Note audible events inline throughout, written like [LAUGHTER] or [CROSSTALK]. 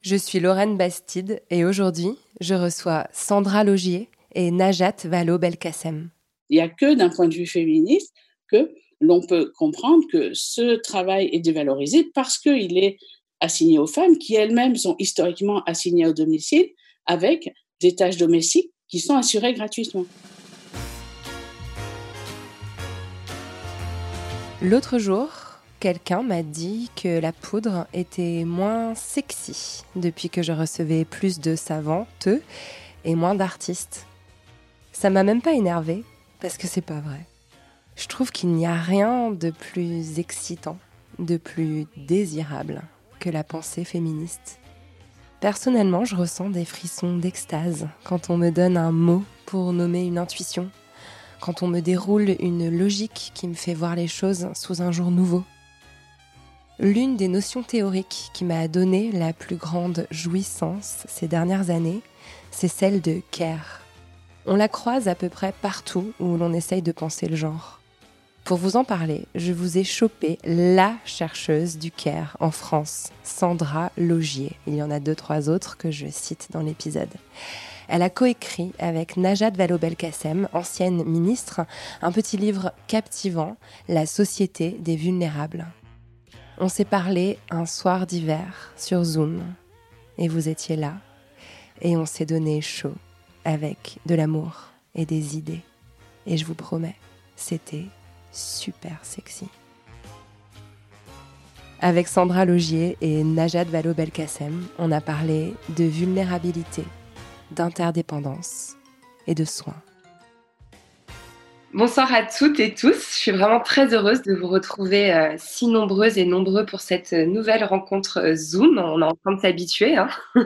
Je suis Lorraine Bastide et aujourd'hui, je reçois Sandra Logier et Najat Vallaud-Belkacem. Il n'y a que d'un point de vue féministe que l'on peut comprendre que ce travail est dévalorisé parce qu'il est assigné aux femmes qui elles-mêmes sont historiquement assignées au domicile avec des tâches domestiques qui sont assurées gratuitement. L'autre jour, quelqu'un m'a dit que la poudre était moins sexy depuis que je recevais plus de savantes et moins d'artistes. Ça m'a même pas énervé parce que c'est pas vrai. Je trouve qu'il n'y a rien de plus excitant, de plus désirable que la pensée féministe. Personnellement, je ressens des frissons d'extase quand on me donne un mot pour nommer une intuition, quand on me déroule une logique qui me fait voir les choses sous un jour nouveau. L'une des notions théoriques qui m'a donné la plus grande jouissance ces dernières années, c'est celle de care. On la croise à peu près partout où l'on essaye de penser le genre. Pour vous en parler, je vous ai chopé la chercheuse du care en France, Sandra Logier. Il y en a deux, trois autres que je cite dans l'épisode. Elle a coécrit avec Najat Vallaud-Belkacem, ancienne ministre, un petit livre captivant, La société des vulnérables. On s'est parlé un soir d'hiver sur Zoom, et vous étiez là, et on s'est donné chaud avec de l'amour et des idées. Et je vous promets, c'était super sexy. Avec Sandra Logier et Najat Vallaud-Belkacem, on a parlé de vulnérabilité, d'interdépendance et de soins. Bonsoir à toutes et tous. Je suis vraiment très heureuse de vous retrouver euh, si nombreuses et nombreux pour cette euh, nouvelle rencontre euh, Zoom. On est en train de s'habituer. Hein. [LAUGHS]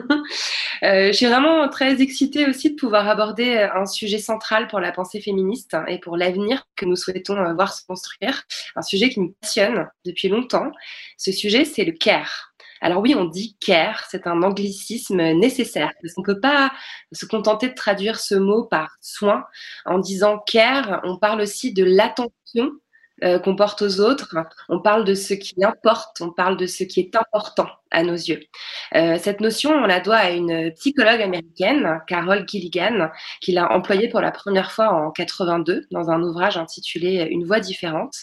Je suis vraiment très excitée aussi de pouvoir aborder un sujet central pour la pensée féministe et pour l'avenir que nous souhaitons voir se construire. Un sujet qui me passionne depuis longtemps. Ce sujet, c'est le care. Alors oui, on dit care, c'est un anglicisme nécessaire parce ne peut pas se contenter de traduire ce mot par soin. En disant care, on parle aussi de l'attention euh, qu'on porte aux autres. On parle de ce qui importe, on parle de ce qui est important à nos yeux. Euh, cette notion, on la doit à une psychologue américaine, Carol Gilligan, qui l'a employée pour la première fois en 82 dans un ouvrage intitulé Une voix différente.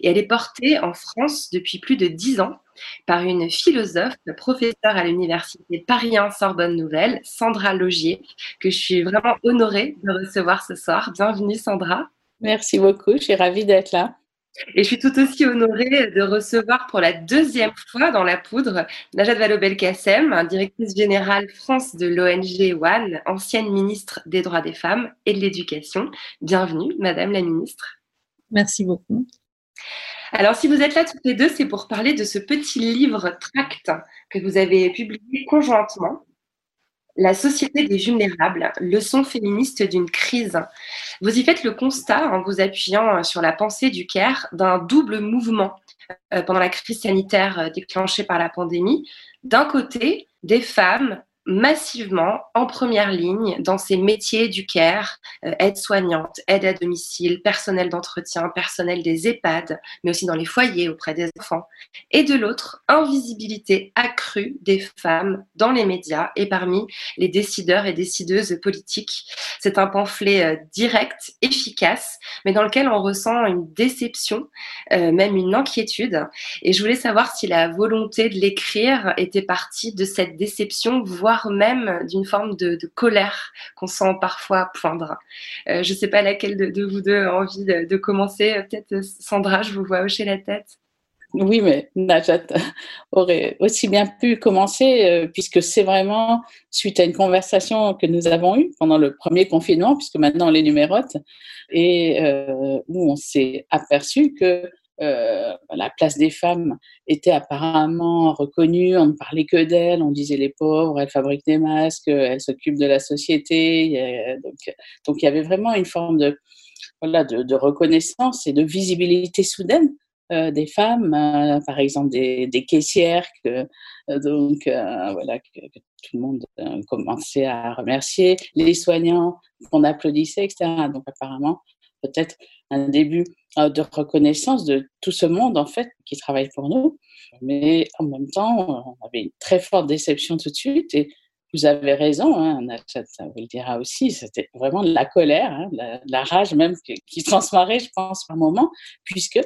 Et elle est portée en France depuis plus de dix ans par une philosophe, professeure à l'université Paris 1 Sorbonne Nouvelle, Sandra Logier, que je suis vraiment honorée de recevoir ce soir. Bienvenue Sandra. Merci beaucoup, je suis ravie d'être là. Et je suis tout aussi honorée de recevoir pour la deuxième fois dans la poudre Najat Vallaud-Belkacem, directrice générale France de l'ONG ONE, ancienne ministre des droits des femmes et de l'éducation. Bienvenue, Madame la ministre. Merci beaucoup. Alors, si vous êtes là toutes les deux, c'est pour parler de ce petit livre tract que vous avez publié conjointement. La société des vulnérables, leçon féministe d'une crise. Vous y faites le constat, en vous appuyant sur la pensée du CARE, d'un double mouvement euh, pendant la crise sanitaire euh, déclenchée par la pandémie. D'un côté, des femmes massivement en première ligne dans ces métiers du care, euh, aide-soignante, aide à domicile, personnel d'entretien, personnel des EHPAD, mais aussi dans les foyers auprès des enfants. Et de l'autre, invisibilité accrue des femmes dans les médias et parmi les décideurs et décideuses politiques. C'est un pamphlet euh, direct, efficace, mais dans lequel on ressent une déception, euh, même une inquiétude. Et je voulais savoir si la volonté de l'écrire était partie de cette déception, voire même d'une forme de, colère qu'on sent parfois poindre. Euh, je ne sais pas laquelle de, vous deux a envie de, commencer. Peut-être Sandra, je vous vois hocher la tête. Oui, mais Najat [LAUGHS] aurait aussi bien pu commencer, euh, puisque c'est vraiment suite à une conversation que nous avons eue pendant le premier confinement, puisque maintenant on les numérote, et euh, où on s'est aperçu que euh, la place des femmes était apparemment reconnue, on ne parlait que d'elles, on disait les pauvres, elles fabriquent des masques, elles s'occupent de la société, donc, il y avait vraiment une forme de, reconnaissance et de visibilité soudaine euh, des femmes, euh, par exemple des, caissières, que, donc voilà, que, tout le monde commençait à remercier, les soignants qu'on applaudissait, etc. Donc apparemment, peut-être un début de reconnaissance de tout ce monde en fait qui travaille pour nous, mais en même temps, on avait une très forte déception tout de suite et vous avez raison, hein, ça vous le dira aussi, c'était vraiment de la colère, hein, la, rage même qui, transmarait, je pense, par moment, puisque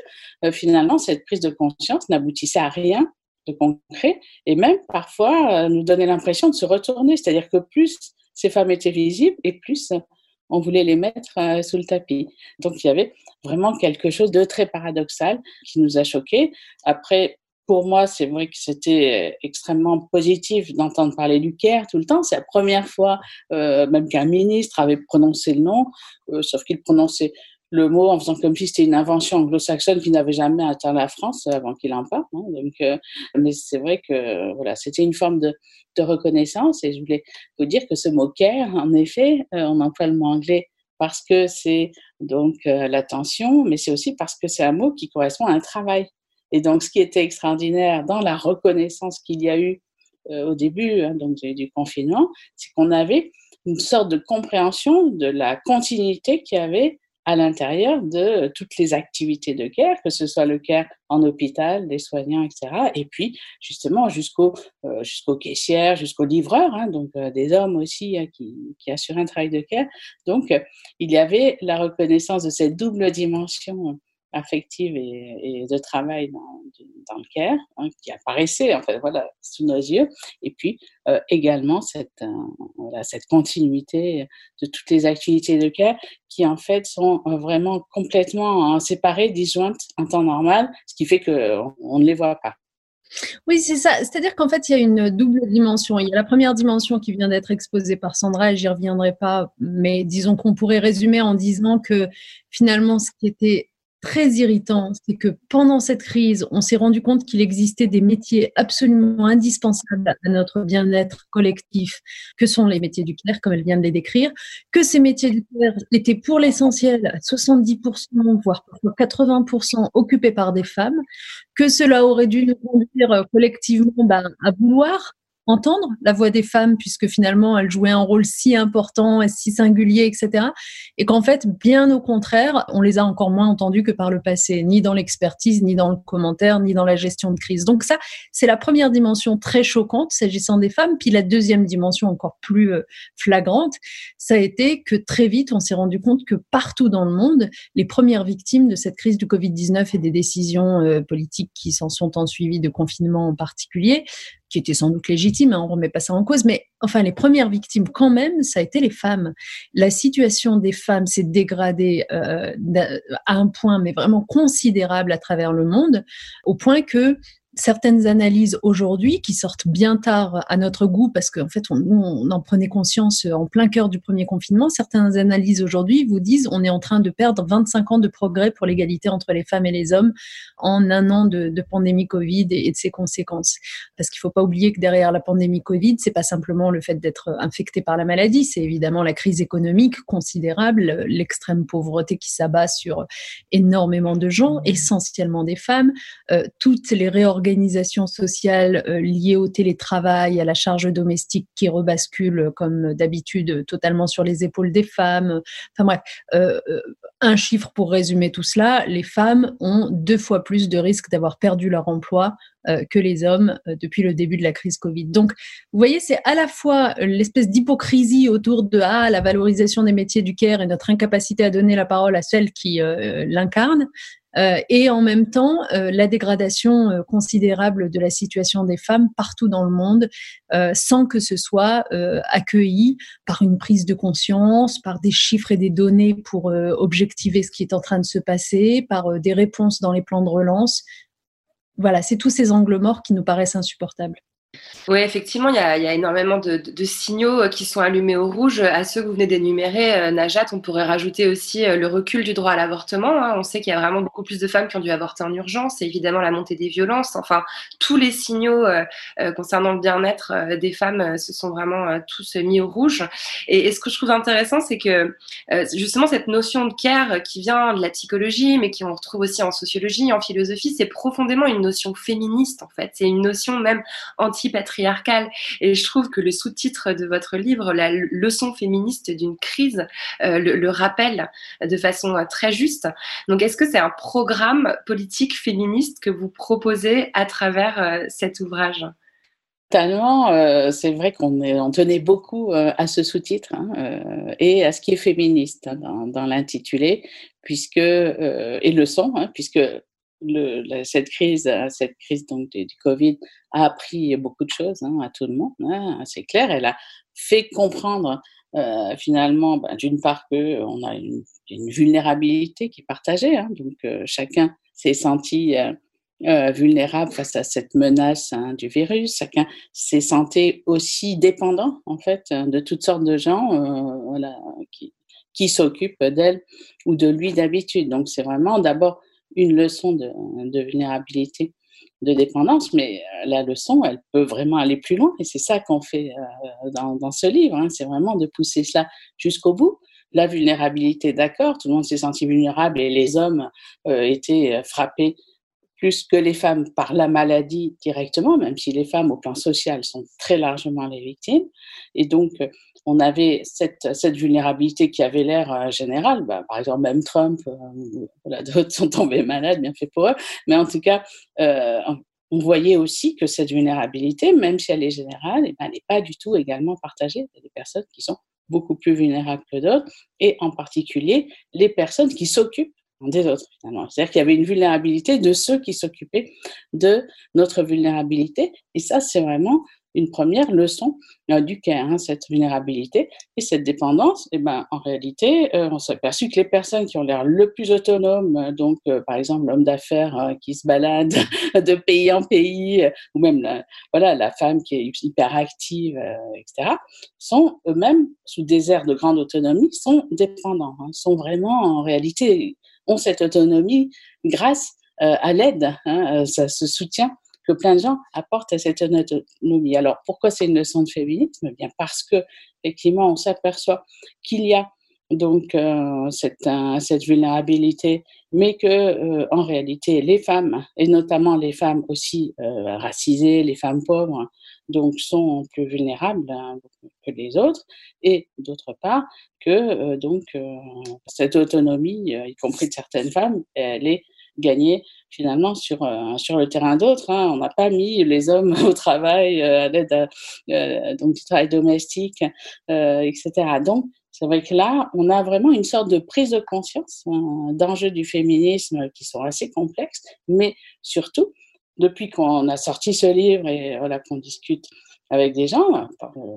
euh, finalement, cette prise de conscience n'aboutissait à rien de concret et même parfois euh, nous donnait l'impression de se retourner, c'est-à-dire que plus ces femmes étaient visibles et plus on voulait les mettre euh, sous le tapis. Donc il y avait vraiment quelque chose de très paradoxal qui nous a choqués. Après, pour moi, c'est vrai que c'était euh, extrêmement positif d'entendre parler du CARE tout le temps. C'est la première fois, euh, même qu'un ministre avait prononcé le nom, sauf qu'il prononçait le mot en faisant comme si c'était une invention anglo-saxonne qui n'avait jamais atteint la France avant qu'il en parle. Hein. Donc, mais c'est vrai que voilà, c'était une forme de, reconnaissance. Et je voulais vous dire que ce mot care, en effet, on emploie le mot anglais parce que c'est donc l'attention, mais c'est aussi parce que c'est un mot qui correspond à un travail. Et donc, ce qui était extraordinaire dans la reconnaissance qu'il y a eu euh, au début hein, donc, du confinement, c'est qu'on avait une sorte de compréhension de la continuité qu'il y avait à l'intérieur de toutes les activités de care, que ce soit le care en hôpital, des soignants, etc. Et puis, justement, jusqu'au euh, jusqu'aux caissières, jusqu'aux livreurs, hein, donc euh, des hommes aussi hein, qui, qui assurent un travail de care. Donc, il y avait la reconnaissance de cette double dimension affective et, de travail dans, le CARE, hein, qui apparaissait en fait voilà, sous nos yeux, et puis euh, également cette, euh, cette continuité de toutes les activités de CARE qui en fait sont euh, vraiment complètement séparées, disjointes en temps normal, ce qui fait qu'on on ne les voit pas. Oui, c'est ça. C'est-à-dire qu'en fait, il y a une double dimension. Il y a la première dimension qui vient d'être exposée par Sandra, et j'y reviendrai pas, mais disons qu'on pourrait résumer en disant que finalement, ce qui était très irritant, c'est que pendant cette crise, on s'est rendu compte qu'il existait des métiers absolument indispensables à notre bien-être collectif, que sont les métiers du clair, comme elle vient de les décrire, que ces métiers du clair étaient pour l'essentiel à 70%, voire 80% occupés par des femmes, que cela aurait dû nous conduire collectivement ben, à vouloir entendre la voix des femmes puisque finalement elles jouaient un rôle si important et si singulier, etc. Et qu'en fait, bien au contraire, on les a encore moins entendues que par le passé, ni dans l'expertise, ni dans le commentaire, ni dans la gestion de crise. Donc ça, c'est la première dimension très choquante s'agissant des femmes. Puis la deuxième dimension encore plus euh, flagrante, ça a été que très vite, on s'est rendu compte que partout dans le monde, les premières victimes de cette crise du Covid-19 et des décisions euh, politiques qui s'en sont ensuivies de confinement en particulier, qui était sans doute légitime, hein, on ne remet pas ça en cause, mais enfin les premières victimes quand même, ça a été les femmes. La situation des femmes s'est dégradée euh, à un point mais vraiment considérable à travers le monde, au point que certaines analyses aujourd'hui qui sortent bien tard à notre goût parce qu'en fait on, on en prenait conscience en plein cœur du premier confinement. Certaines analyses aujourd'hui vous disent on est en train de perdre 25 ans de progrès pour l'égalité entre les femmes et les hommes en un an de, de pandémie Covid et, de ses conséquences. Parce qu'il faut pas oublier que derrière la pandémie Covid, c'est pas simplement le fait d'être infecté par la maladie, c'est évidemment la crise économique considérable, l'extrême pauvreté qui s'abat sur énormément de gens, essentiellement des femmes, euh, toutes les réorganisations organisation sociale euh, liée au télétravail, à la charge domestique qui rebascule euh, comme d'habitude totalement sur les épaules des femmes. Enfin bref, euh, un chiffre pour résumer tout cela, les femmes ont deux fois plus de risques d'avoir perdu leur emploi que les hommes depuis le début de la crise Covid. Donc, vous voyez, c'est à la fois l'espèce d'hypocrisie autour de ah, la valorisation des métiers du care et notre incapacité à donner la parole à celles qui euh, et en même temps euh, la dégradation euh, considérable de la situation des femmes partout dans le monde, sans que ce soit accueilli par une prise de conscience, par des chiffres et des données pour objectiver ce qui est en train de se passer, par des réponses dans les plans de relance. Voilà, c'est tous ces angles morts qui nous paraissent insupportables. Oui, effectivement, il y a, énormément de, signaux euh, qui sont allumés au rouge. À ceux que vous venez d'énumérer, euh, Najat, on pourrait rajouter aussi euh, le recul du droit à l'avortement. Hein. On sait qu'il y a vraiment beaucoup plus de femmes qui ont dû avorter en urgence et évidemment la montée des violences. Enfin, tous les signaux concernant le bien-être des femmes se sont vraiment tous mis au rouge. Et, ce que je trouve intéressant, c'est que justement cette notion de care qui vient de la psychologie, mais qui on retrouve aussi en sociologie, en philosophie, c'est profondément une notion féministe en fait. C'est une notion même anti-patriarcale patriarcale. Et je trouve que le sous-titre de votre livre, La leçon féministe d'une crise, euh, le, rappelle de façon euh, très juste. Donc, est-ce que c'est un programme politique féministe que vous proposez à travers euh, cet ouvrage? Totalement, c'est vrai qu'on on tenait beaucoup à ce sous-titre hein, et à ce qui est féministe dans, l'intitulé, puisque et le son, hein, puisque cette crise, cette crise donc du, Covid a appris beaucoup de choses hein, à tout le monde. Hein, c'est clair, elle a fait comprendre euh, finalement, ben, d'une part que on a une, vulnérabilité qui est partagée, hein, donc euh, chacun s'est senti euh, euh, vulnérable face à cette menace du virus. Chacun s'est senti aussi dépendant en fait de toutes sortes de gens, euh, qui s'occupent d'elle ou de lui d'habitude. Donc c'est vraiment d'abord une leçon de, vulnérabilité, de dépendance, mais euh, la leçon, elle peut vraiment aller plus loin. Et c'est ça qu'on fait euh, dans, dans, ce livre, hein, c'est vraiment de pousser cela jusqu'au bout. La vulnérabilité, d'accord, tout le monde s'est senti vulnérable et les hommes euh, étaient frappés plus que les femmes par la maladie directement, même si les femmes au plan social sont très largement les victimes. Et donc, on avait cette, cette vulnérabilité qui avait l'air euh, générale. Bah, par exemple, même Trump, euh, [LAUGHS] d'autres sont tombés malades, bien fait pour eux. Mais en tout cas, euh, on voyait aussi que cette vulnérabilité, même si elle est générale, eh ben, elle n'est pas du tout également partagée. Il y a des personnes qui sont beaucoup plus vulnérables que d'autres, et en particulier les personnes qui s'occupent des autres, C'est-à-dire qu'il y avait une vulnérabilité de ceux qui s'occupaient de notre vulnérabilité. Et ça, c'est vraiment une première leçon euh, du CARE, hein, cette vulnérabilité et cette dépendance. Et ben, en réalité, euh, on s'est aperçu que les personnes qui ont l'air le plus autonomes, euh, donc par exemple l'homme d'affaires qui se balade [LAUGHS] de pays en pays, ou même la, voilà la femme qui est hyper active, etc., sont eux-mêmes sous des airs de grande autonomie, sont dépendants, hein, sont vraiment en réalité ont cette autonomie grâce à l'aide, hein, ça se soutient que plein de gens apportent à cette autonomie. Alors, pourquoi c'est une leçon de féminisme? Eh Bien parce que, effectivement, on s'aperçoit qu'il y a donc euh, cette, cette, vulnérabilité, mais que euh, en réalité les femmes et notamment les femmes aussi euh, racisées, les femmes pauvres, donc sont plus vulnérables hein, que les autres, et d'autre part que donc cette autonomie, y compris de certaines femmes, elle est gagnée finalement sur, euh, sur le terrain d'autres. Hein. On n'a pas mis les hommes [LAUGHS] au travail, euh, à l'aide euh, du travail domestique, etc. Donc, c'est vrai que là, on a vraiment une sorte de prise de conscience hein, d'enjeux du féminisme qui sont assez complexes, mais surtout, depuis qu'on a sorti ce livre et voilà, qu'on discute avec des gens,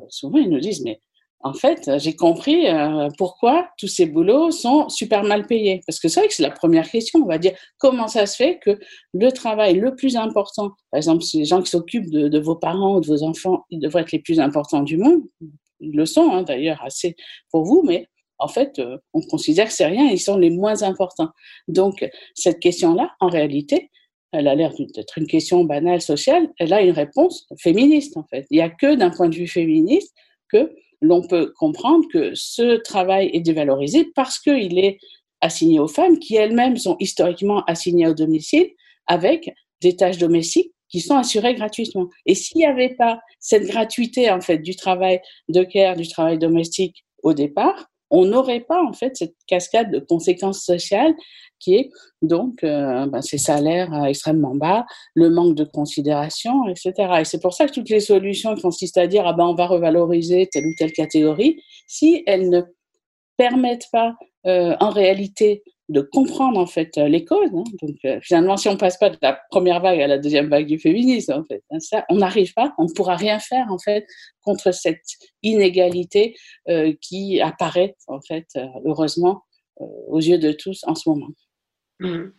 souvent ils nous disent, mais en fait, j'ai compris euh, pourquoi tous ces boulots sont super mal payés. Parce que c'est vrai que c'est la première question. On va dire comment ça se fait que le travail le plus important, par exemple, les gens qui s'occupent de, vos parents ou de vos enfants, ils devraient être les plus importants du monde. Ils le sont hein, d'ailleurs assez pour vous, mais en fait, euh, on considère que c'est rien, ils sont les moins importants. Donc, cette question-là, en réalité, elle a l'air d'être une question banale sociale, elle a une réponse féministe, en fait. Il n'y a que d'un point de vue féministe que l'on peut comprendre que ce travail est dévalorisé parce qu'il est assigné aux femmes qui elles-mêmes sont historiquement assignées au domicile avec des tâches domestiques qui sont assurées gratuitement. Et s'il n'y avait pas cette gratuité en fait du travail de care, du travail domestique au départ, on n'aurait pas en fait cette cascade de conséquences sociales qui est donc euh, ben, ces salaires euh, extrêmement bas, le manque de considération, etc. Et c'est pour ça que toutes les solutions consistent à dire ah ben on va revaloriser telle ou telle catégorie, si elles ne permettent pas euh, en réalité de comprendre en fait les causes. Hein. Donc finalement, si on passe pas de la première vague à la deuxième vague du féminisme, en fait, hein, on n'arrive pas, on ne pourra rien faire en fait contre cette inégalité qui apparaît en fait heureusement aux yeux de tous en ce moment. Mmh.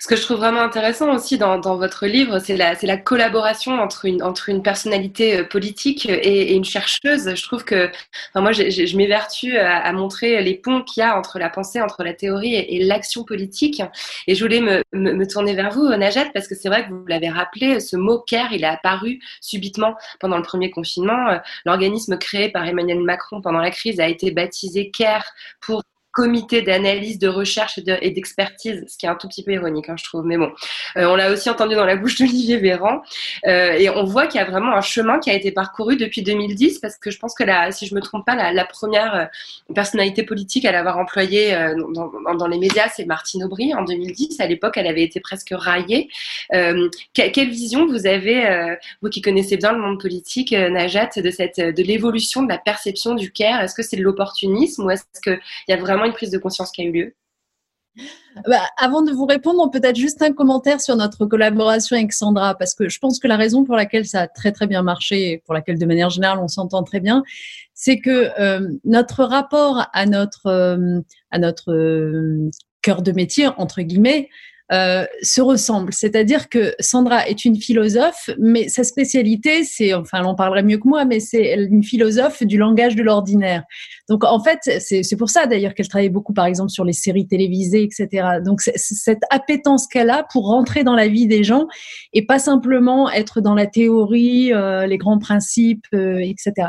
Ce que je trouve vraiment intéressant aussi dans, votre livre, c'est la, la, collaboration entre une, personnalité euh, politique et, une chercheuse. Je trouve que, enfin, moi, je, m'évertue à, montrer les ponts qu'il y a entre la pensée, entre la théorie et, l'action politique. Et je voulais me, tourner vers vous, Najat, parce que c'est vrai que vous l'avez rappelé, ce mot CARE, il est apparu subitement pendant le premier confinement. L'organisme créé par Emmanuel Macron pendant la crise a été baptisé CARE pour comité d'analyse, de recherche et d'expertise, ce qui est un tout petit peu ironique, hein, je trouve. Mais bon, euh, on l'a aussi entendu dans la bouche d'Olivier Véran. Euh, et on voit qu'il y a vraiment un chemin qui a été parcouru depuis 2010, parce que je pense que, si je me trompe pas, la, première euh, personnalité politique à l'avoir employé euh, dans, les médias, c'est Martine Aubry en 2010. À l'époque, elle avait été presque raillée. Quelle vision vous avez, vous qui connaissez bien le monde politique, Najat, de, de l'évolution de la perception du care Est-ce que c'est de l'opportunisme ou est-ce qu'il y a vraiment une prise de conscience qui a eu lieu. Bah, avant de vous répondre, peut-être juste un commentaire sur notre collaboration avec Sandra, parce que je pense que la raison pour laquelle ça a très très bien marché, et pour laquelle de manière générale on s'entend très bien, c'est que euh, notre rapport à notre euh, à notre euh, cœur de métier entre guillemets euh, se ressemblent. C'est-à-dire que Sandra est une philosophe, mais sa spécialité, c'est, enfin, elle en parlerait mieux que moi, mais c'est une philosophe du langage de l'ordinaire. Donc, en fait, c'est pour ça d'ailleurs qu'elle travaille beaucoup, par exemple, sur les séries télévisées, etc. Donc, cette appétence qu'elle a pour rentrer dans la vie des gens et pas simplement être dans la théorie, euh, les grands principes, euh, etc.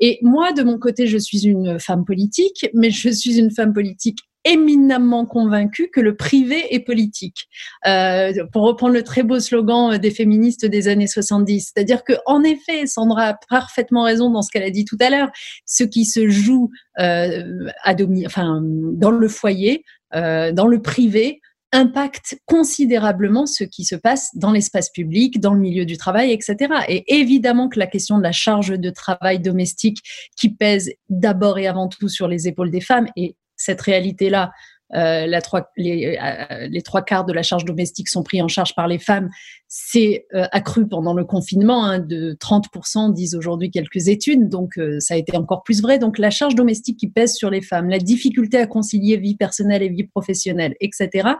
Et moi, de mon côté, je suis une femme politique, mais je suis une femme politique éminemment convaincue que le privé est politique. Euh, pour reprendre le très beau slogan des féministes des années 70, c'est-à-dire que en effet, Sandra a parfaitement raison dans ce qu'elle a dit tout à l'heure. Ce qui se joue euh, à domi enfin, dans le foyer, euh, dans le privé, impacte considérablement ce qui se passe dans l'espace public, dans le milieu du travail, etc. Et évidemment que la question de la charge de travail domestique qui pèse d'abord et avant tout sur les épaules des femmes est cette réalité-là, euh, euh, les, trois quarts de la charge domestique sont pris en charge par les femmes, c'est euh, accru pendant le confinement hein, de 30%, disent aujourd'hui quelques études, donc ça a été encore plus vrai. Donc la charge domestique qui pèse sur les femmes, la difficulté à concilier vie personnelle et vie professionnelle, etc.,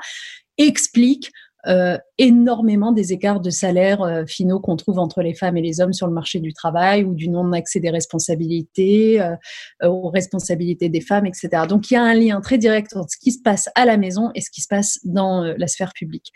explique euh, énormément des écarts de salaire euh, finaux qu'on trouve entre les femmes et les hommes sur le marché du travail ou du non-accès des responsabilités, euh, aux responsabilités des femmes, etc. Donc il y a un lien très direct entre ce qui se passe à la maison et ce qui se passe dans euh, la sphère publique.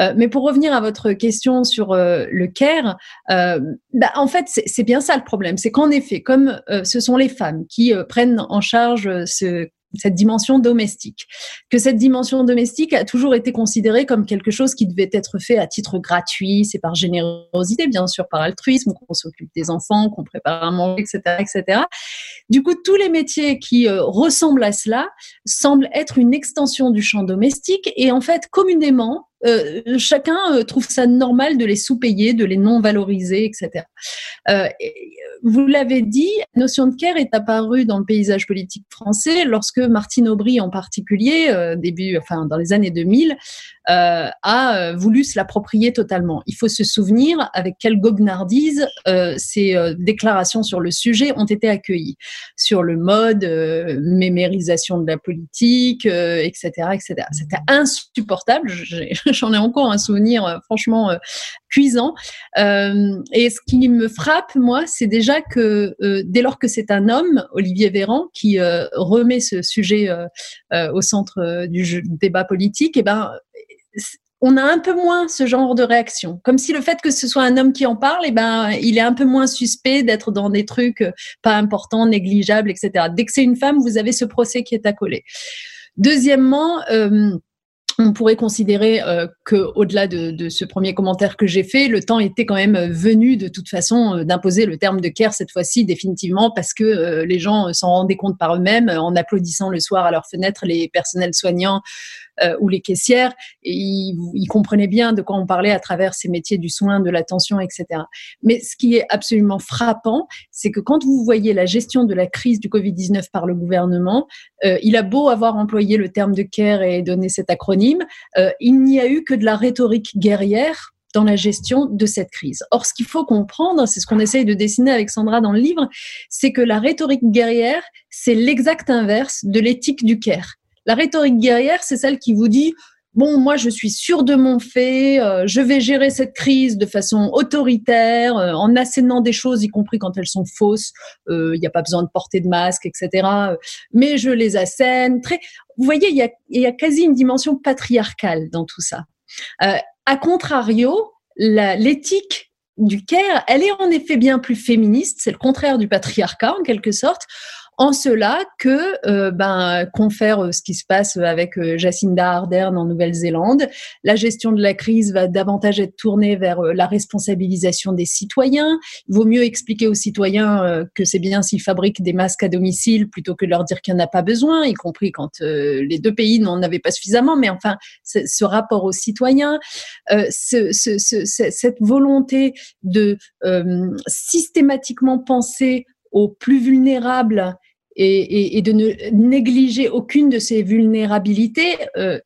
Euh, mais pour revenir à votre question sur euh, le care, bah, en fait c'est bien ça le problème, c'est qu'en effet, comme ce sont les femmes qui prennent en charge ce cette dimension domestique. Que cette dimension domestique a toujours été considérée comme quelque chose qui devait être fait à titre gratuit, c'est par générosité, bien sûr, par altruisme, qu'on s'occupe des enfants, qu'on prépare à manger, etc., etc. Du coup, tous les métiers qui euh, ressemblent à cela semblent être une extension du champ domestique et en fait, communément, euh, chacun euh, trouve ça normal de les sous-payer, de les non-valoriser, etc. Euh, vous l'avez dit, la notion de care est apparue dans le paysage politique français lorsque Martine Aubry en particulier, début, enfin dans les années 2000, euh, a voulu se l'approprier totalement. Il faut se souvenir avec quelle goguenardise ces déclarations sur le sujet ont été accueillies, sur le mode mémérisation de la politique, etc., etc. C'était insupportable. J'en ai encore un souvenir euh, franchement euh, cuisant. Euh, et ce qui me frappe, moi, c'est déjà que dès lors que c'est un homme, Olivier Véran, qui remet ce sujet au centre du débat politique, eh ben on a un peu moins ce genre de réaction. Comme si le fait que ce soit un homme qui en parle, eh ben, il est un peu moins suspect d'être dans des trucs pas importants, négligeables, etc. Dès que c'est une femme, vous avez ce procès qui est accolé. Deuxièmement, on pourrait considérer euh, que, au-delà de, ce premier commentaire que j'ai fait, le temps était quand même venu de toute façon euh, d'imposer le terme de care cette fois-ci définitivement parce que euh, les gens s'en rendaient compte par eux-mêmes en applaudissant le soir à leur fenêtre les personnels soignants euh, ou les caissières et ils, comprenaient bien de quoi on parlait à travers ces métiers du soin, de l'attention, etc. Mais ce qui est absolument frappant, c'est que quand vous voyez la gestion de la crise du Covid-19 par le gouvernement, euh, il a beau avoir employé le terme de care et donné cet acronyme euh, il n'y a eu que de la rhétorique guerrière dans la gestion de cette crise. Or, ce qu'il faut comprendre, c'est ce qu'on essaye de dessiner avec Sandra dans le livre, c'est que la rhétorique guerrière, c'est l'exact inverse de l'éthique du care. La rhétorique guerrière, c'est celle qui vous dit bon, moi, je suis sûre de mon fait, euh, je vais gérer cette crise de façon autoritaire, euh, en assénant des choses, y compris quand elles sont fausses. Il n'y a pas besoin de porter de masque, etc. mais je les assène. Très... Vous voyez, il y a, y a, quasi une dimension patriarcale dans tout ça. a contrario, l'éthique du Caire, elle est en effet bien plus féministe, c'est le contraire du patriarcat en quelque sorte, en cela que euh, ben confère euh, ce qui se passe avec euh, Jacinda Ardern en Nouvelle-Zélande. La gestion de la crise va davantage être tournée vers la responsabilisation des citoyens. Il vaut mieux expliquer aux citoyens que c'est bien s'ils fabriquent des masques à domicile plutôt que leur dire qu'il n'y en a pas besoin, y compris quand les deux pays n'en avaient pas suffisamment. Mais enfin, ce rapport aux citoyens, ce, ce, cette volonté de systématiquement penser aux plus vulnérables et, de ne négliger aucune de ces vulnérabilités. Euh,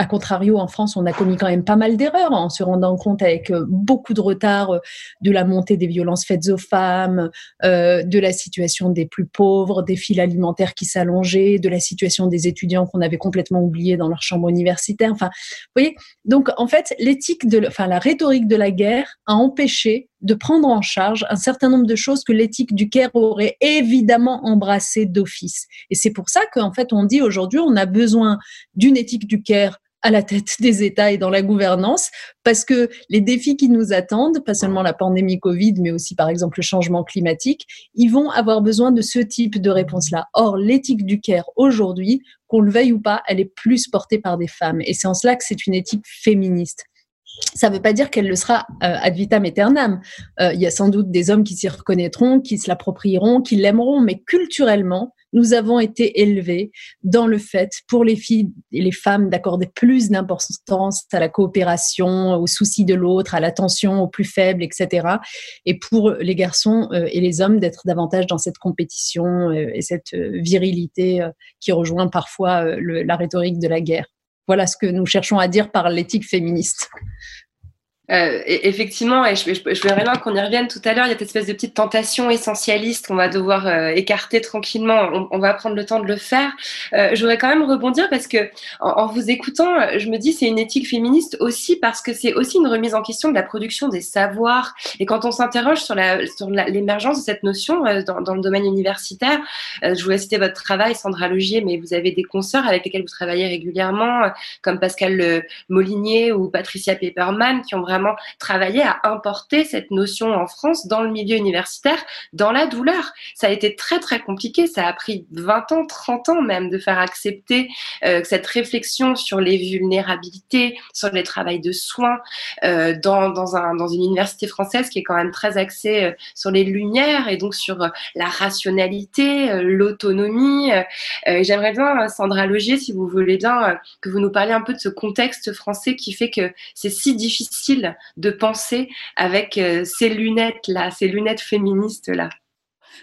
a contrario, en France, on a commis quand même pas mal d'erreurs en se rendant compte avec euh, beaucoup de retard euh, de la montée des violences faites aux femmes, de la situation des plus pauvres, des files alimentaires qui s'allongeaient, de la situation des étudiants qu'on avait complètement oubliés dans leur chambre universitaire. Enfin, vous voyez, donc en fait, l'éthique enfin la rhétorique de la guerre a empêché de prendre en charge un certain nombre de choses que l'éthique du Caire aurait évidemment embrassées d'office. Et c'est pour ça qu'en fait, on dit aujourd'hui, on a besoin d'une éthique du Caire à la tête des États et dans la gouvernance, parce que les défis qui nous attendent, pas seulement la pandémie Covid, mais aussi par exemple le changement climatique, ils vont avoir besoin de ce type de réponse-là. Or, l'éthique du Caire aujourd'hui, qu'on le veuille ou pas, elle est plus portée par des femmes. Et c'est en cela que c'est une éthique féministe ça ne veut pas dire qu'elle le sera euh, ad vitam aeternam. Euh, il y a sans doute des hommes qui s'y reconnaîtront, qui se l'approprieront, qui l'aimeront, mais culturellement, nous avons été élevés dans le fait, pour les filles et les femmes, d'accorder plus d'importance à la coopération, aux soucis de l'autre, à l'attention aux plus faibles, etc. Et pour les garçons euh, et les hommes, d'être davantage dans cette compétition et cette virilité qui rejoint parfois la rhétorique de la guerre. Voilà ce que nous cherchons à dire par l'éthique féministe. Euh, effectivement, et je, je, je voudrais bien qu'on y revienne tout à l'heure, il y a cette espèce de petite tentation essentialiste qu'on va devoir euh, écarter tranquillement. On, on, va prendre le temps de le faire. Euh, je voudrais quand même rebondir parce que en, en vous écoutant, je me dis c'est une éthique féministe aussi parce que c'est aussi une remise en question de la production des savoirs. Et quand on s'interroge sur la sur l'émergence de cette notion euh, dans, dans, le domaine universitaire, euh, je voulais citer votre travail, Sandra Logier, mais vous avez des consoeurs avec lesquels vous travaillez régulièrement, comme Pascal Molinier ou Patricia Pepperman, qui ont vraiment travailler à importer cette notion en France dans le milieu universitaire, dans la douleur. Ça a été très très compliqué, ça a pris 20 ans, 30 ans même de faire accepter euh, cette réflexion sur les vulnérabilités, sur les travails de soins euh, dans, dans, un, dans une université française qui est quand même très axée euh, sur les lumières et donc sur la rationalité, l'autonomie. J'aimerais bien, Sandra Logier, si vous voulez bien, que vous nous parliez un peu de ce contexte français qui fait que c'est si difficile de penser avec euh, ces lunettes-là, ces lunettes féministes-là.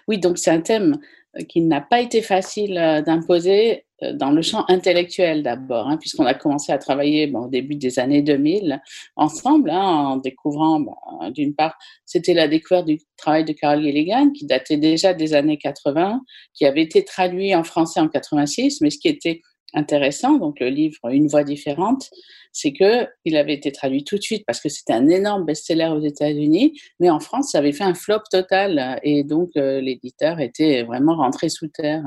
Oui, donc c'est un thème euh, qui n'a pas été facile euh, d'imposer dans le champ intellectuel d'abord, hein, puisqu'on a commencé à travailler au début des années 2000 ensemble, hein, en découvrant, ben, d'une part, c'était la découverte du travail de Carol Gilligan, qui datait déjà des années 80, qui avait été traduit en français en 86, mais ce qui était intéressant, donc le livre Une voix différente, c'est que il avait été traduit tout de suite parce que c'était un énorme best-seller aux États-Unis, mais en France, ça avait fait un flop total et donc euh, l'éditeur était vraiment rentré sous terre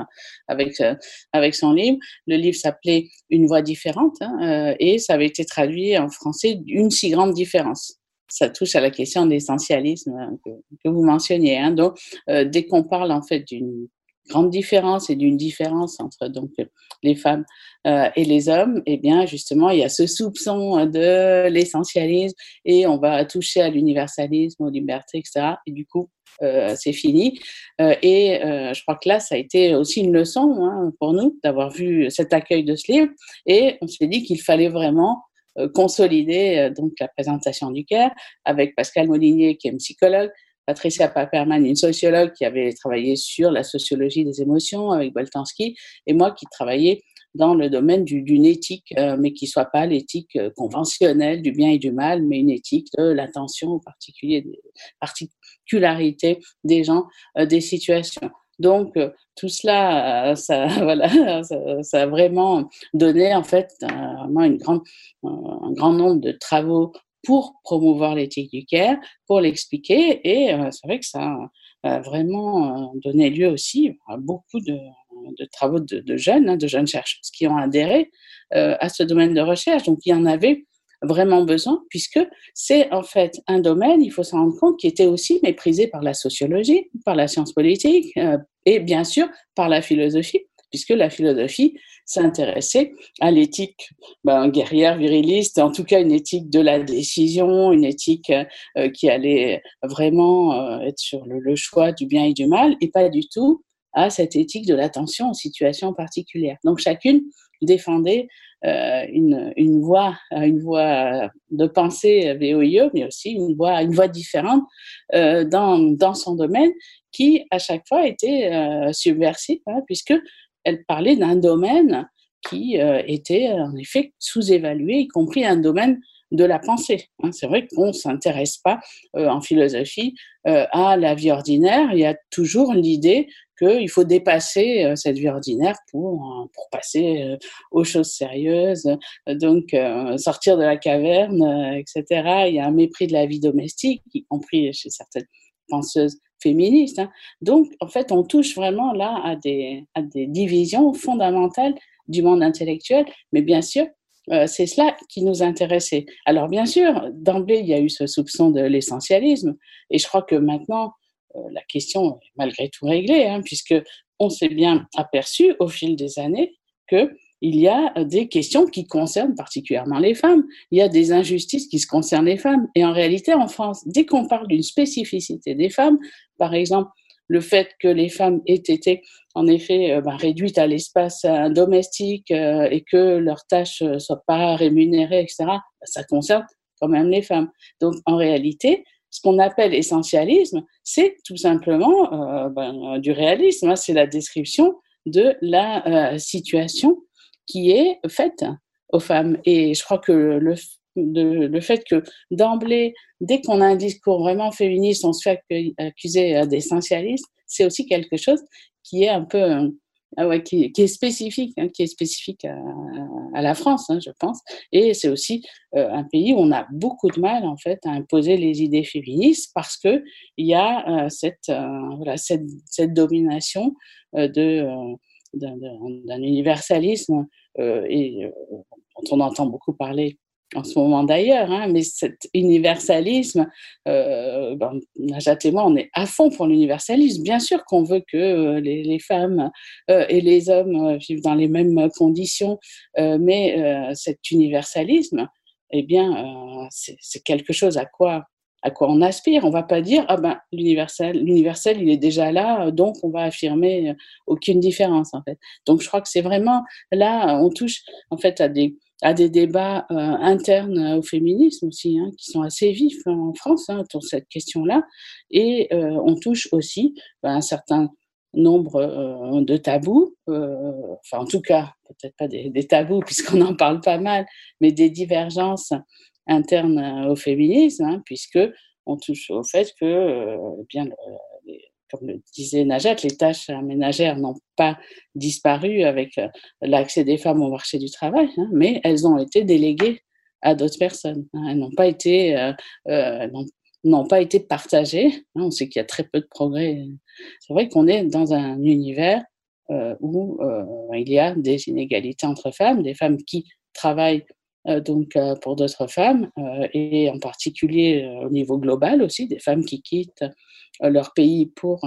avec euh, avec son livre. Le livre s'appelait Une voix différente hein, euh, et ça avait été traduit en français une si grande différence ça touche à la question d'essentialisme que, que, vous mentionniez. Hein. Donc, dès qu'on parle en fait d'une grande différence et d'une différence entre donc les femmes euh, et les hommes, eh bien justement il y a ce soupçon de l'essentialisme et on va toucher à l'universalisme, aux libertés, etc. Et du coup euh, c'est fini. Euh, et euh, je crois que là ça a été aussi une leçon hein, pour nous d'avoir vu cet accueil de ce livre et on s'est dit qu'il fallait vraiment euh, consolider euh, donc la présentation du CARE avec Pascal Molinier qui est psychologue Patricia Paperman, une sociologue qui avait travaillé sur la sociologie des émotions avec Boltanski, et moi qui travaillais dans le domaine d'une éthique, euh, mais qui soit pas l'éthique euh, conventionnelle du bien et du mal, mais une éthique de l'attention aux particularités des gens, euh, des situations. Donc, tout cela, ça, [LAUGHS] voilà, ça, a vraiment donné en fait vraiment un grand nombre de travaux pour promouvoir l'éthique du care, pour l'expliquer. Et c'est vrai que ça a vraiment donné lieu aussi à beaucoup de, travaux de, jeunes, hein, de jeunes chercheurs qui ont adhéré à ce domaine de recherche. Donc, il y en avait vraiment besoin, puisque c'est en fait un domaine, il faut s'en rendre compte, qui était aussi méprisé par la sociologie, par la science politique euh, et bien sûr par la philosophie, puisque la philosophie s'intéressait à l'éthique ben, guerrière, viriliste, en tout cas une éthique de la décision, une éthique euh, qui allait vraiment euh, être sur le, choix du bien et du mal, et pas du tout à cette éthique de l'attention aux situations particulières. Donc chacune défendait euh, une, voie, une voie de pensée VOIE, mais aussi une voie, une voie différente dans, dans son domaine qui, à chaque fois, était subversive, hein, puisque elle parlait d'un domaine qui euh, était en effet sous-évalué, y compris un domaine de la pensée. Hein. C'est vrai qu'on ne s'intéresse pas euh, en philosophie euh, à la vie ordinaire. Il y a toujours l'idée qu'il faut dépasser euh, cette vie ordinaire pour, pour passer aux choses sérieuses, donc sortir de la caverne, etc. Il y a un mépris de la vie domestique, y compris chez certaines penseuses féministes. Hein. Donc, en fait, on touche vraiment là à des, à des divisions fondamentales du monde intellectuel, mais bien sûr, euh, c'est cela qui nous intéressait. Alors bien sûr, d'emblée, il y a eu ce soupçon de l'essentialisme, et je crois que maintenant, euh, la question est malgré tout réglée, hein, puisque on s'est bien aperçu au fil des années que il y a des questions qui concernent particulièrement les femmes. Il y a des injustices qui se concernent les femmes. Et en réalité, en France, dès qu'on parle d'une spécificité des femmes, par exemple, le fait que les femmes aient été en effet euh, ben, réduites à l'espace euh, domestique euh, et que leurs tâches ne soient pas rémunérées, etc., ben, ça concerne quand même les femmes. Donc en réalité, ce qu'on appelle essentialisme, c'est tout simplement ben, du réalisme, hein. c'est la description de la situation qui est faite aux femmes. Et je crois que le, fait que d'emblée, dès qu'on a un discours vraiment féministe, on se fait accuser d'essentialiste, c'est aussi quelque chose qui est un peu, ah qui, est spécifique, hein, qui est spécifique à, la France, hein, je pense. Et c'est aussi euh, un pays où on a beaucoup de mal en fait à imposer les idées féministes parce que il y a euh, cette, euh, voilà, cette, cette domination de d'un universalisme et dont on entend beaucoup parler en ce moment d'ailleurs, hein, mais cet universalisme, euh, ben, Najat et moi, on est à fond pour l'universalisme. Bien sûr qu'on veut que euh, les, femmes euh, et les hommes euh, vivent dans les mêmes conditions, euh, mais euh, cet universalisme, eh bien, c'est quelque chose à quoi à quoi on aspire. On va pas dire ah ben l'universel, l'universel il est déjà là, donc on va affirmer aucune différence en fait. Donc je crois que c'est vraiment là on touche en fait à des à des débats euh, internes au féminisme aussi, hein, qui sont assez vifs en France hein, sur cette question-là. Et euh, on touche aussi bah, un certain nombre euh, de tabous, enfin en tout cas, peut-être pas des tabous [LAUGHS] puisqu'on en parle pas mal, mais des divergences internes au féminisme, hein, puisque on touche au fait que eh bien, comme le disait Najat, les tâches ménagères n'ont pas disparu avec euh, l'accès des femmes au marché du travail, hein, mais elles ont été déléguées à d'autres personnes. Hein. elles n'ont pas été, euh, euh, n'ont pas été partagées. Hein. on sait qu'il y a très peu de progrès. C'est vrai qu'on est dans un univers euh, où euh, il y a des inégalités entre femmes, des femmes qui travaillent euh, donc pour d'autres femmes et en particulier au niveau global aussi des femmes qui quittent euh, leur pays pour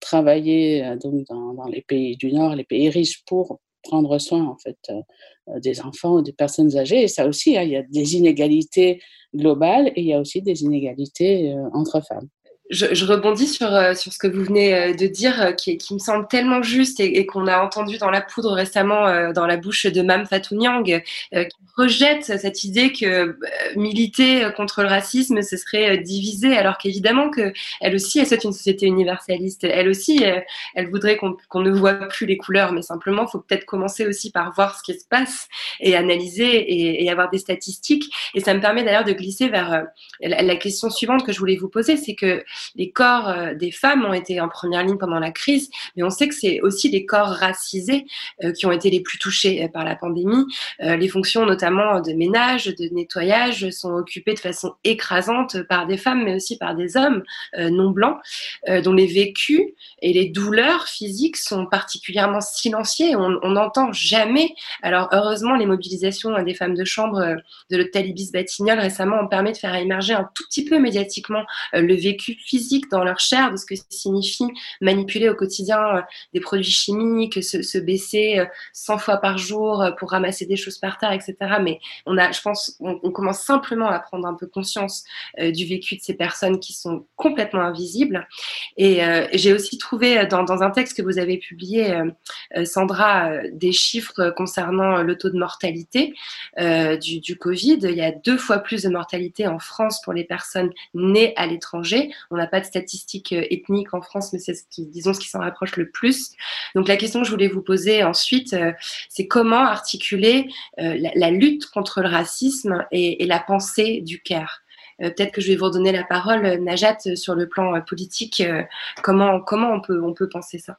travailler euh, donc dans, les pays du Nord, les pays riches, pour prendre soin en fait euh, des enfants ou des personnes âgées. Et ça aussi, hein, il y a des inégalités globales et il y a aussi des inégalités entre femmes je, je, rebondis sur, euh, sur ce que vous venez euh, de dire, euh, qui, qui me semble tellement juste et, et qu'on a entendu dans la poudre récemment dans la bouche de Mam Fatou Niang, qui rejette cette idée que militer contre le racisme, ce serait diviser, alors qu'évidemment que elle aussi, elle souhaite une société universaliste. Elle aussi, elle, voudrait qu'on qu ne voit plus les couleurs, mais simplement, il faut peut-être commencer aussi par voir ce qui se passe et analyser et, et avoir des statistiques. Et ça me permet d'ailleurs de glisser vers la, la question suivante que je voulais vous poser, c'est que les corps euh, des femmes ont été en première ligne pendant la crise, mais on sait que c'est aussi les corps racisés euh, qui ont été les plus touchés par la pandémie. les fonctions notamment de ménage, de nettoyage sont occupées de façon écrasante par des femmes, mais aussi par des hommes non blancs, dont les vécus et les douleurs physiques sont particulièrement silenciées. On n'entend jamais. Alors heureusement, les mobilisations des femmes de chambre de l'hôtel Ibis Batignolles récemment ont permis de faire émerger un tout petit peu médiatiquement euh, le vécu physique dans leur chair de ce que signifie manipuler au quotidien euh, des produits chimiques, se, baisser 100 euh, fois par jour pour ramasser des choses par terre, etc. Mais on a, je pense, on, commence simplement à prendre un peu conscience du vécu de ces personnes qui sont complètement invisibles. Et j'ai aussi trouvé dans, un texte que vous avez publié, Sandra, des chiffres concernant le taux de mortalité du Covid. Il y a deux fois plus de mortalité en France pour les personnes nées à l'étranger. On n'a pas de statistiques euh, ethniques en France, mais c'est ce qui, disons, ce qui s'en rapproche le plus. Donc la question que je voulais vous poser ensuite, euh, c'est comment articuler euh, la, lutte contre le racisme et, la pensée du CARE. Peut-être que je vais vous redonner la parole, Najat, sur le plan politique. comment comment on peut, on peut penser ça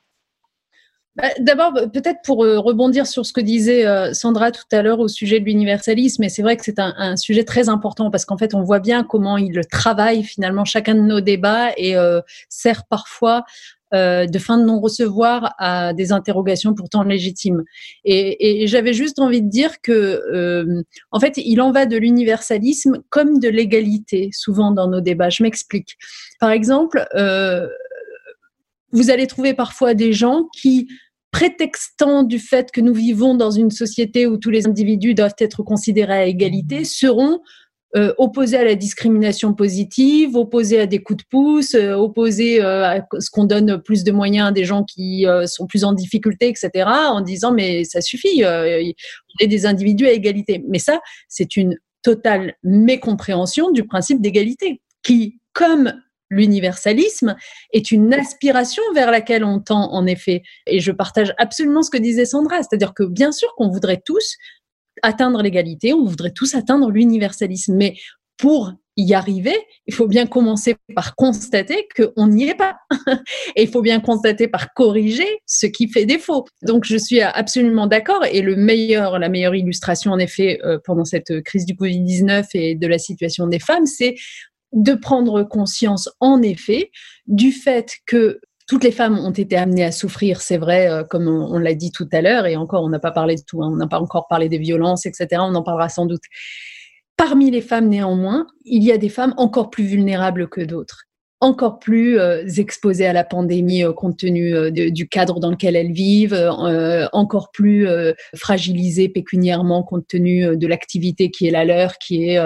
bah, d'abord, peut-être pour euh, rebondir sur ce que disait euh, Sandra tout à l'heure au sujet de l'universalisme, et c'est vrai que c'est un, sujet très important parce qu'en fait, on voit bien comment il travaille finalement chacun de nos débats et euh, sert parfois de fin de non-recevoir à des interrogations pourtant légitimes. Et, et j'avais juste envie de dire que, en fait, il en va de l'universalisme comme de l'égalité, souvent dans nos débats. Je m'explique. Par exemple, vous allez trouver parfois des gens qui prétextant du fait que nous vivons dans une société où tous les individus doivent être considérés à égalité, seront euh, opposés à la discrimination positive, opposés à des coups de pouce, euh, opposés euh, à ce qu'on donne plus de moyens à des gens qui sont plus en difficulté, etc., en disant mais ça suffit, on est des individus à égalité. Mais ça, c'est une totale mécompréhension du principe d'égalité, qui, comme l'universalisme est une aspiration vers laquelle on tend en effet. Et je partage absolument ce que disait Sandra, c'est-à-dire que bien sûr qu'on voudrait tous atteindre l'égalité, on voudrait tous atteindre l'universalisme, mais pour y arriver, il faut bien commencer par constater qu'on n'y est pas. [LAUGHS] et il faut bien constater par corriger ce qui fait défaut. Donc, je suis absolument d'accord. Et le meilleur, la meilleure illustration, en effet, euh, pendant cette crise du Covid-19 et de la situation des femmes, c'est de prendre conscience, en effet, du fait que toutes les femmes ont été amenées à souffrir, c'est vrai, euh, comme on, l'a dit tout à l'heure, et encore, on n'a pas parlé de tout, hein, on n'a pas encore parlé des violences, etc., on en parlera sans doute. Parmi les femmes, néanmoins, il y a des femmes encore plus vulnérables que d'autres encore plus euh, exposées à la pandémie euh, compte tenu euh, du cadre dans lequel elles vivent, encore plus fragilisées pécuniairement compte tenu de l'activité qui est la leur, qui est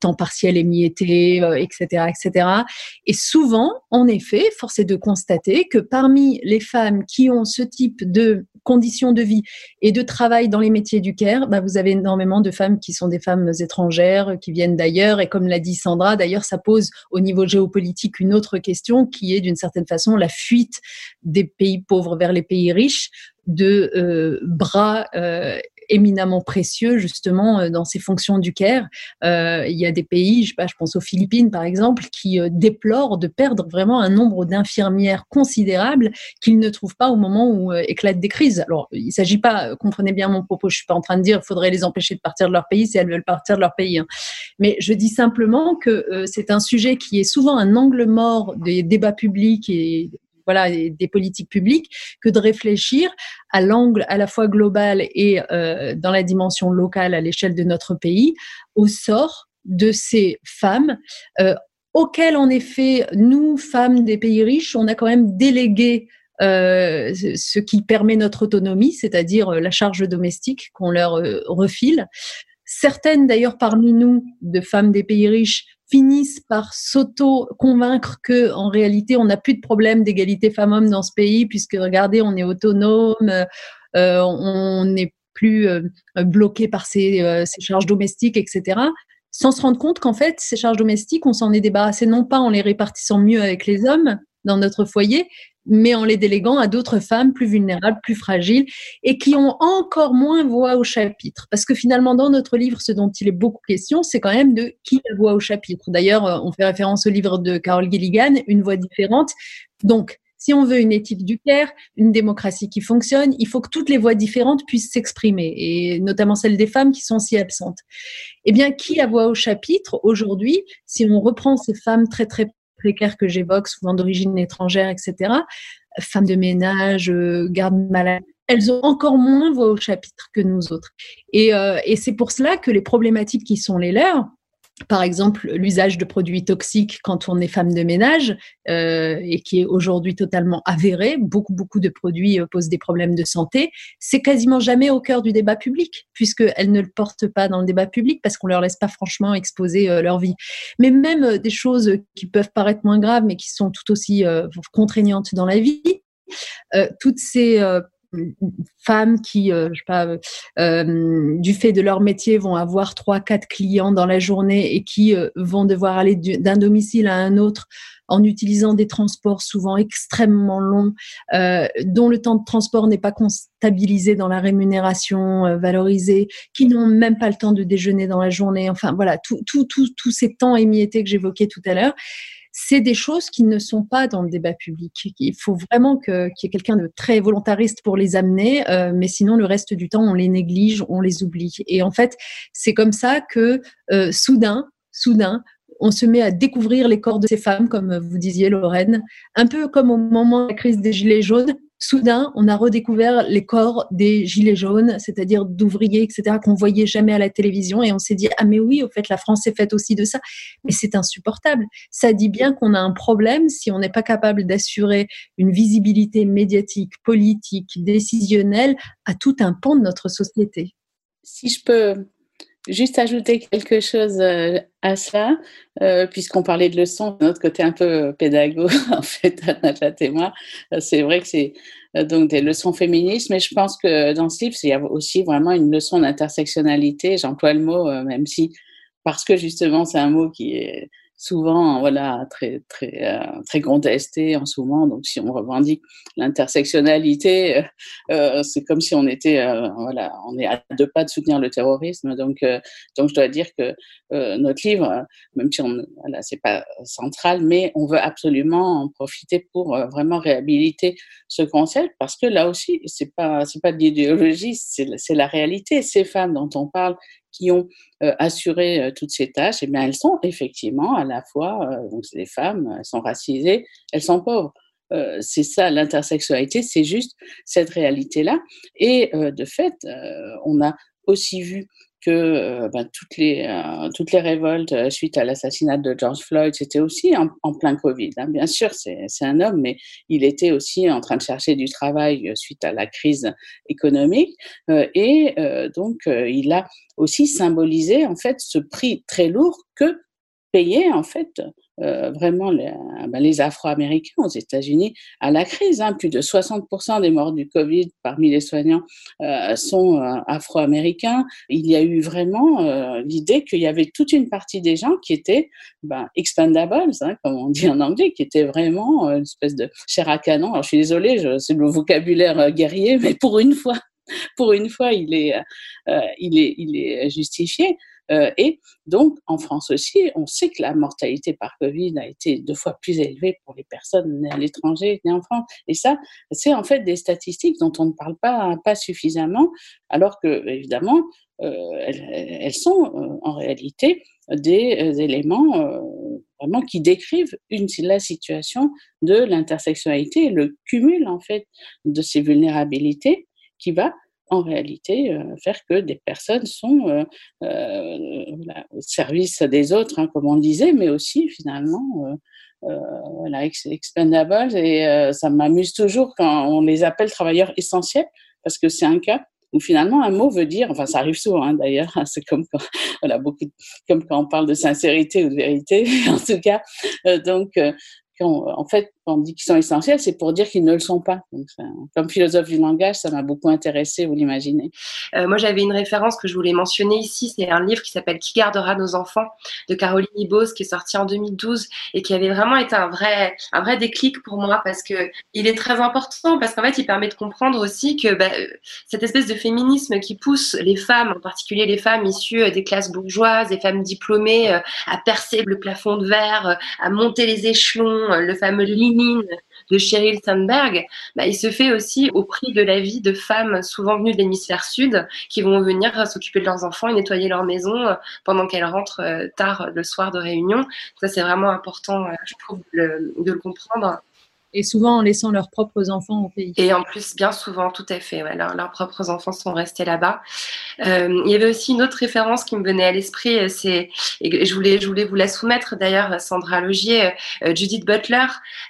temps partiel émietté, etc., etc. Et souvent, en effet, force est de constater que parmi les femmes qui ont ce type de conditions de vie et de travail dans les métiers du care, bah, vous avez énormément de femmes qui sont des femmes étrangères, qui viennent d'ailleurs. Et comme l'a dit Sandra, d'ailleurs, ça pose au niveau géopolitique une autre question qui est d'une certaine façon la fuite des pays pauvres vers les pays riches de euh, bras euh, éminemment précieux justement euh, dans ces fonctions du. Euh, il y a des pays, je, pense aux Philippines par exemple, qui déplorent de perdre vraiment un nombre d'infirmières considérable qu'ils ne trouvent pas au moment où éclatent des crises. Alors, il ne s'agit pas, comprenez bien mon propos, je suis pas en train de dire qu'il faudrait les empêcher de partir de leur pays si elles veulent partir de leur pays. Hein. Mais je dis simplement que c'est un sujet qui est souvent un angle mort des débats publics et voilà des politiques publiques que de réfléchir à l'angle à la fois global et euh, dans la dimension locale à l'échelle de notre pays au sort de ces femmes euh, auxquelles en effet nous femmes des pays riches on a quand même délégué euh, ce qui permet notre autonomie, c'est-à-dire la charge domestique qu'on leur refile. Certaines d'ailleurs parmi nous, de femmes des pays riches, finissent par s'auto-convaincre que en réalité on n'a plus de problème d'égalité femmes-hommes dans ce pays puisque regardez on est autonome, euh, on n'est plus euh, bloqué par ces, euh, ces, charges domestiques, etc. Sans se rendre compte qu'en fait ces charges domestiques on s'en est débarrassé non pas en les répartissant mieux avec les hommes dans notre foyer, mais en les déléguant à d'autres femmes plus vulnérables, plus fragiles, et qui ont encore moins voix au chapitre. Parce que finalement, dans notre livre, ce dont il est beaucoup question, c'est quand même de qui a voix au chapitre. D'ailleurs, euh, on fait référence au livre de Carol Gilligan, Une voix différente. Donc, si on veut une éthique du Caire, une démocratie qui fonctionne, il faut que toutes les voix différentes puissent s'exprimer, et notamment celles des femmes qui sont si absentes. Eh bien, qui a voix au chapitre aujourd'hui Si on reprend ces femmes très très précaires que j'évoque, souvent d'origine étrangère, etc., femmes de ménage, euh, gardes malades, elles ont encore moins voix au chapitre que nous autres. Et, euh, et c'est pour cela que les problématiques qui sont les leurs, par exemple l'usage de produits toxiques quand on est femme de ménage euh, et qui est aujourd'hui totalement avéré. Beaucoup, beaucoup de produits euh, posent des problèmes de santé. C'est quasiment jamais au cœur du débat public puisqu'elles ne le portent pas dans le débat public parce qu'on leur laisse pas franchement exposer euh, leur vie. Mais même des choses qui peuvent paraître moins graves mais qui sont tout aussi contraignantes dans la vie, toutes ces femmes qui, euh, je sais pas, euh, du fait de leur métier, vont avoir trois, quatre clients dans la journée et qui euh, vont devoir aller d'un domicile à un autre en utilisant des transports souvent extrêmement longs, dont le temps de transport n'est pas comptabilisé dans la rémunération valorisée, qui n'ont même pas le temps de déjeuner dans la journée. Enfin, voilà, tous ces temps émiettés que j'évoquais tout à l'heure c'est des choses qui ne sont pas dans le débat public. Il faut vraiment qu'il y ait quelqu'un de très volontariste pour les amener, euh, mais sinon le reste du temps on les néglige, on les oublie. Et en fait, c'est comme ça que euh, soudain, soudain, on se met à découvrir les corps de ces femmes, comme vous disiez, Lorraine, un peu comme au moment de la crise des Gilets jaunes soudain, on a redécouvert les corps des gilets jaunes, c'est-à-dire d'ouvriers, etc., qu'on voyait jamais à la télévision, et on s'est dit ah mais oui, au fait, la France est faite aussi de ça, mais c'est insupportable. Ça dit bien qu'on a un problème si on n'est pas capable d'assurer une visibilité médiatique, politique, décisionnelle à tout un pan de notre société. Si je peux juste ajouter quelque chose euh, à ça, euh, puisqu'on parlait de leçons, notre côté un peu pédago, [LAUGHS] en fait, Nathalie et moi, euh, c'est vrai que c'est donc des leçons féministes, mais je pense que dans ce livre, il y a aussi vraiment une leçon d'intersectionnalité. J'emploie le mot, même si, parce que justement, c'est un mot qui est souvent voilà très très euh, très contesté en ce moment. Donc si on revendique l'intersectionnalité, euh, euh, c'est comme si on était voilà on est à deux pas de soutenir le terrorisme. Donc donc je dois dire que notre livre, même si on voilà c'est pas central, mais on veut absolument en profiter pour vraiment réhabiliter ce concept parce que là aussi c'est pas c'est pas de l'idéologie, c'est la réalité. Ces femmes dont on parle qui ont euh, assuré euh, toutes ces tâches, et eh bien, elles sont effectivement à la fois, euh, donc des femmes, elles sont racisées, elles sont pauvres. c'est ça l'intersexualité, c'est juste cette réalité-là. Et de fait, on a aussi vu que euh, ben, toutes, les, euh, toutes les révoltes euh, suite à l'assassinat de George Floyd, c'était aussi en, plein Covid. Hein. Bien sûr, c'est un homme, mais il était aussi en train de chercher du travail suite à la crise économique. et donc, il a aussi symbolisé en fait ce prix très lourd que payait en fait euh, vraiment les, ben, les Afro-Américains aux États-Unis à la crise. Hein. Plus de 60% des morts du Covid parmi les soignants euh, sont euh, Afro-Américains. Il y a eu vraiment euh, l'idée qu'il y avait toute une partie des gens qui étaient ben, hein, comme on dit en anglais, qui étaient vraiment une espèce de chair à canon. Alors je suis désolée, c'est le vocabulaire guerrier, mais pour une fois, pour une fois, il est justifié. Euh, et donc, en France aussi, on sait que la mortalité par Covid a été deux fois plus élevée pour les personnes nées à l'étranger, nées en France. Et ça, c'est en fait des statistiques dont on ne parle pas, pas suffisamment, alors que, évidemment, euh, elles, sont euh, en réalité des éléments vraiment qui décrivent une, la situation de l'intersexualité, le cumul en fait de ces vulnérabilités qui va en réalité euh, faire que des personnes sont euh, euh, au service des autres, hein, comme on disait, mais aussi finalement voilà, expendables. Et ça m'amuse toujours quand on les appelle travailleurs essentiels, parce que c'est un cas où finalement un mot veut dire, enfin ça arrive souvent hein, d'ailleurs, hein, [LAUGHS] c'est comme quand, voilà, beaucoup, comme quand on parle de sincérité ou de vérité, [LAUGHS] en tout cas. donc, quand, en fait, on dit qu'ils sont essentiels, c'est pour dire qu'ils ne le sont pas. Comme philosophe du langage, ça m'a beaucoup intéressé, vous l'imaginez. Euh, moi, j'avais une référence que je voulais mentionner ici. C'est un livre qui s'appelle Qui gardera nos enfants de Caroline Ibos, qui est sorti en 2012 et qui avait vraiment été un vrai, un vrai déclic pour moi parce que il est très important parce qu'en fait, il permet de comprendre aussi que bah, cette espèce de féminisme qui pousse les femmes, en particulier les femmes issues des classes bourgeoises, des femmes diplômées, euh, à percer le plafond de verre, euh, à monter les échelons, le fameux de Sheryl Sandberg, bah, il se fait aussi au prix de la vie de femmes souvent venues de l'hémisphère sud qui vont venir s'occuper de leurs enfants et nettoyer leur maison euh, pendant qu'elles rentrent euh, tard le soir de réunion. Ça, c'est vraiment important, euh, je de le comprendre et souvent en laissant leurs propres enfants au pays. Et en plus, bien souvent, tout à fait, leurs, propres enfants sont restés là-bas. Euh, il y avait aussi une autre référence qui me venait à l'esprit, euh, c'est, et je voulais, je voulais vous la soumettre d'ailleurs, Sandra Logier, euh, Judith Butler,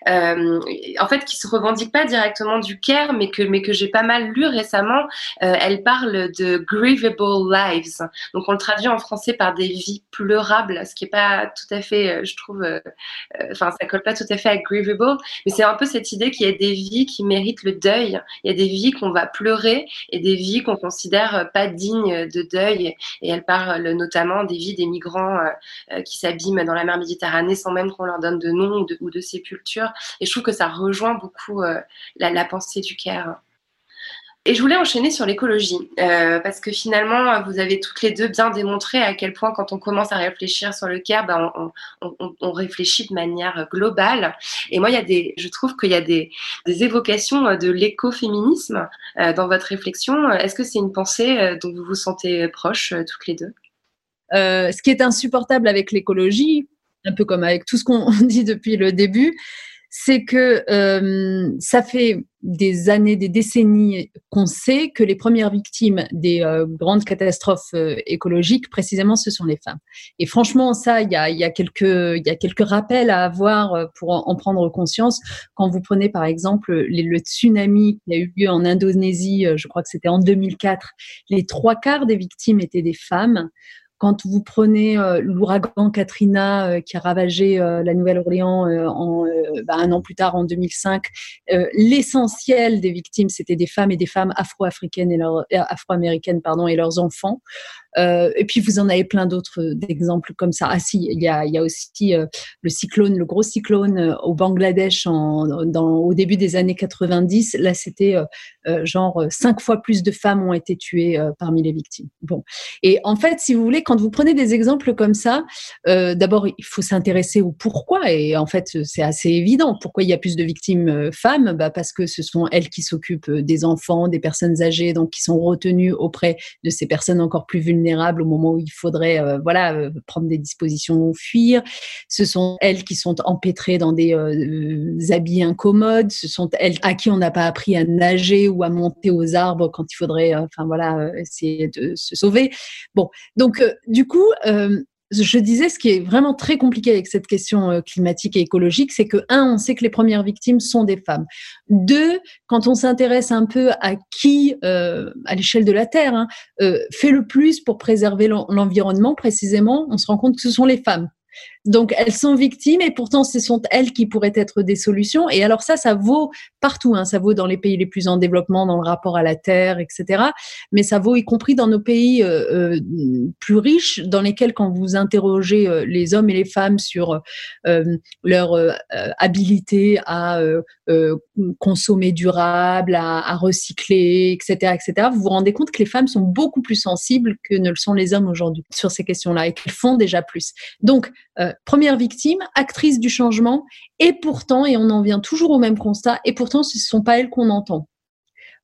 en fait, qui se revendique pas directement du care, mais que, mais que j'ai pas mal lu récemment. elle parle de grievable lives. Donc, on le traduit en français par des vies pleurables, ce qui est pas tout à fait, je trouve, enfin, ça colle pas tout à fait à grievable, mais c'est un peu cette idée qu'il y a des vies qui méritent le deuil. Il y a des vies qu'on va pleurer et des vies qu'on considère pas dignes de deuil. Et elle parle notamment des vies des migrants euh, euh, qui s'abîment dans la mer Méditerranée sans même qu'on leur donne de nom ou de, sépulture. Et je trouve que ça rejoint beaucoup euh, la, la pensée du Caire. Et je voulais enchaîner sur l'écologie, euh, parce que finalement, vous avez toutes les deux bien démontré à quel point, quand on commence à réfléchir sur le care, ben, on, réfléchit de manière globale. Et moi, il y a des, je trouve qu'il y a des, évocations de l'écoféminisme euh, dans votre réflexion. Est-ce que c'est une pensée euh, dont vous vous sentez proche toutes les deux? Ce qui est insupportable avec l'écologie, un peu comme avec tout ce qu'on [LAUGHS] dit depuis le début, c'est que euh, ça fait des années, des décennies qu'on sait que les premières victimes des euh, grandes catastrophes euh, écologiques, précisément, ce sont les femmes. Et franchement, ça, il y a, y, a quelques, y a quelques rappels à avoir pour en, prendre conscience. Quand vous prenez, par exemple, le tsunami qui a eu lieu en Indonésie, je crois que c'était en 2004, les trois quarts des victimes étaient des femmes. Quand vous prenez euh, l'ouragan Katrina euh, qui a ravagé euh, la Nouvelle-Orléans bah, un an plus tard, en 2005, l'essentiel des victimes, c'était des femmes et des femmes afro-américaines et leurs enfants. Euh, et puis vous en avez plein d'autres euh, d'exemples comme ça. Ah si, il y a, aussi euh, le cyclone, le gros cyclone au Bangladesh au début des années 90. Là, c'était genre cinq fois plus de femmes ont été tuées parmi les victimes. Bon, et en fait, si vous voulez, quand vous prenez des exemples comme ça, d'abord il faut s'intéresser au pourquoi. Et en fait, c'est assez évident. Pourquoi il y a plus de victimes femmes? Bah, Parce que ce sont elles qui s'occupent des enfants, des personnes âgées, donc qui sont retenues auprès de ces personnes encore plus vulnérables au moment où il faudrait euh, voilà euh, prendre des dispositions fuir. Ce sont elles qui sont empêtrées dans des euh, habits incommodes. Ce sont elles à qui on n'a pas appris à nager ou à monter aux arbres quand il faudrait enfin voilà essayer de se sauver. Bon, donc du coup je disais, ce qui est vraiment très compliqué avec cette question euh, climatique et écologique, c'est que, un, on sait que les premières victimes sont des femmes. Deux, quand on s'intéresse un peu à qui, euh, à l'échelle de la Terre, hein, euh, fait le plus pour préserver l'environnement, précisément, on se rend compte que ce sont les femmes. Donc elles sont victimes et pourtant ce sont elles qui pourraient être des solutions. Et alors ça, ça vaut partout. Hein. Ça vaut dans les pays les plus en développement, dans le rapport à la terre, etc. Mais ça vaut y compris dans nos pays euh, euh, plus riches, dans lesquels quand vous interrogez euh, les hommes et les femmes sur leur habilité à consommer durable, à, recycler, etc., etc., vous vous rendez compte que les femmes sont beaucoup plus sensibles que ne le sont les hommes aujourd'hui sur ces questions-là et qu'elles font déjà plus. Donc première victime, actrice du changement, et pourtant, et on en vient toujours au même constat, et pourtant ce ne sont pas elles qu'on entend.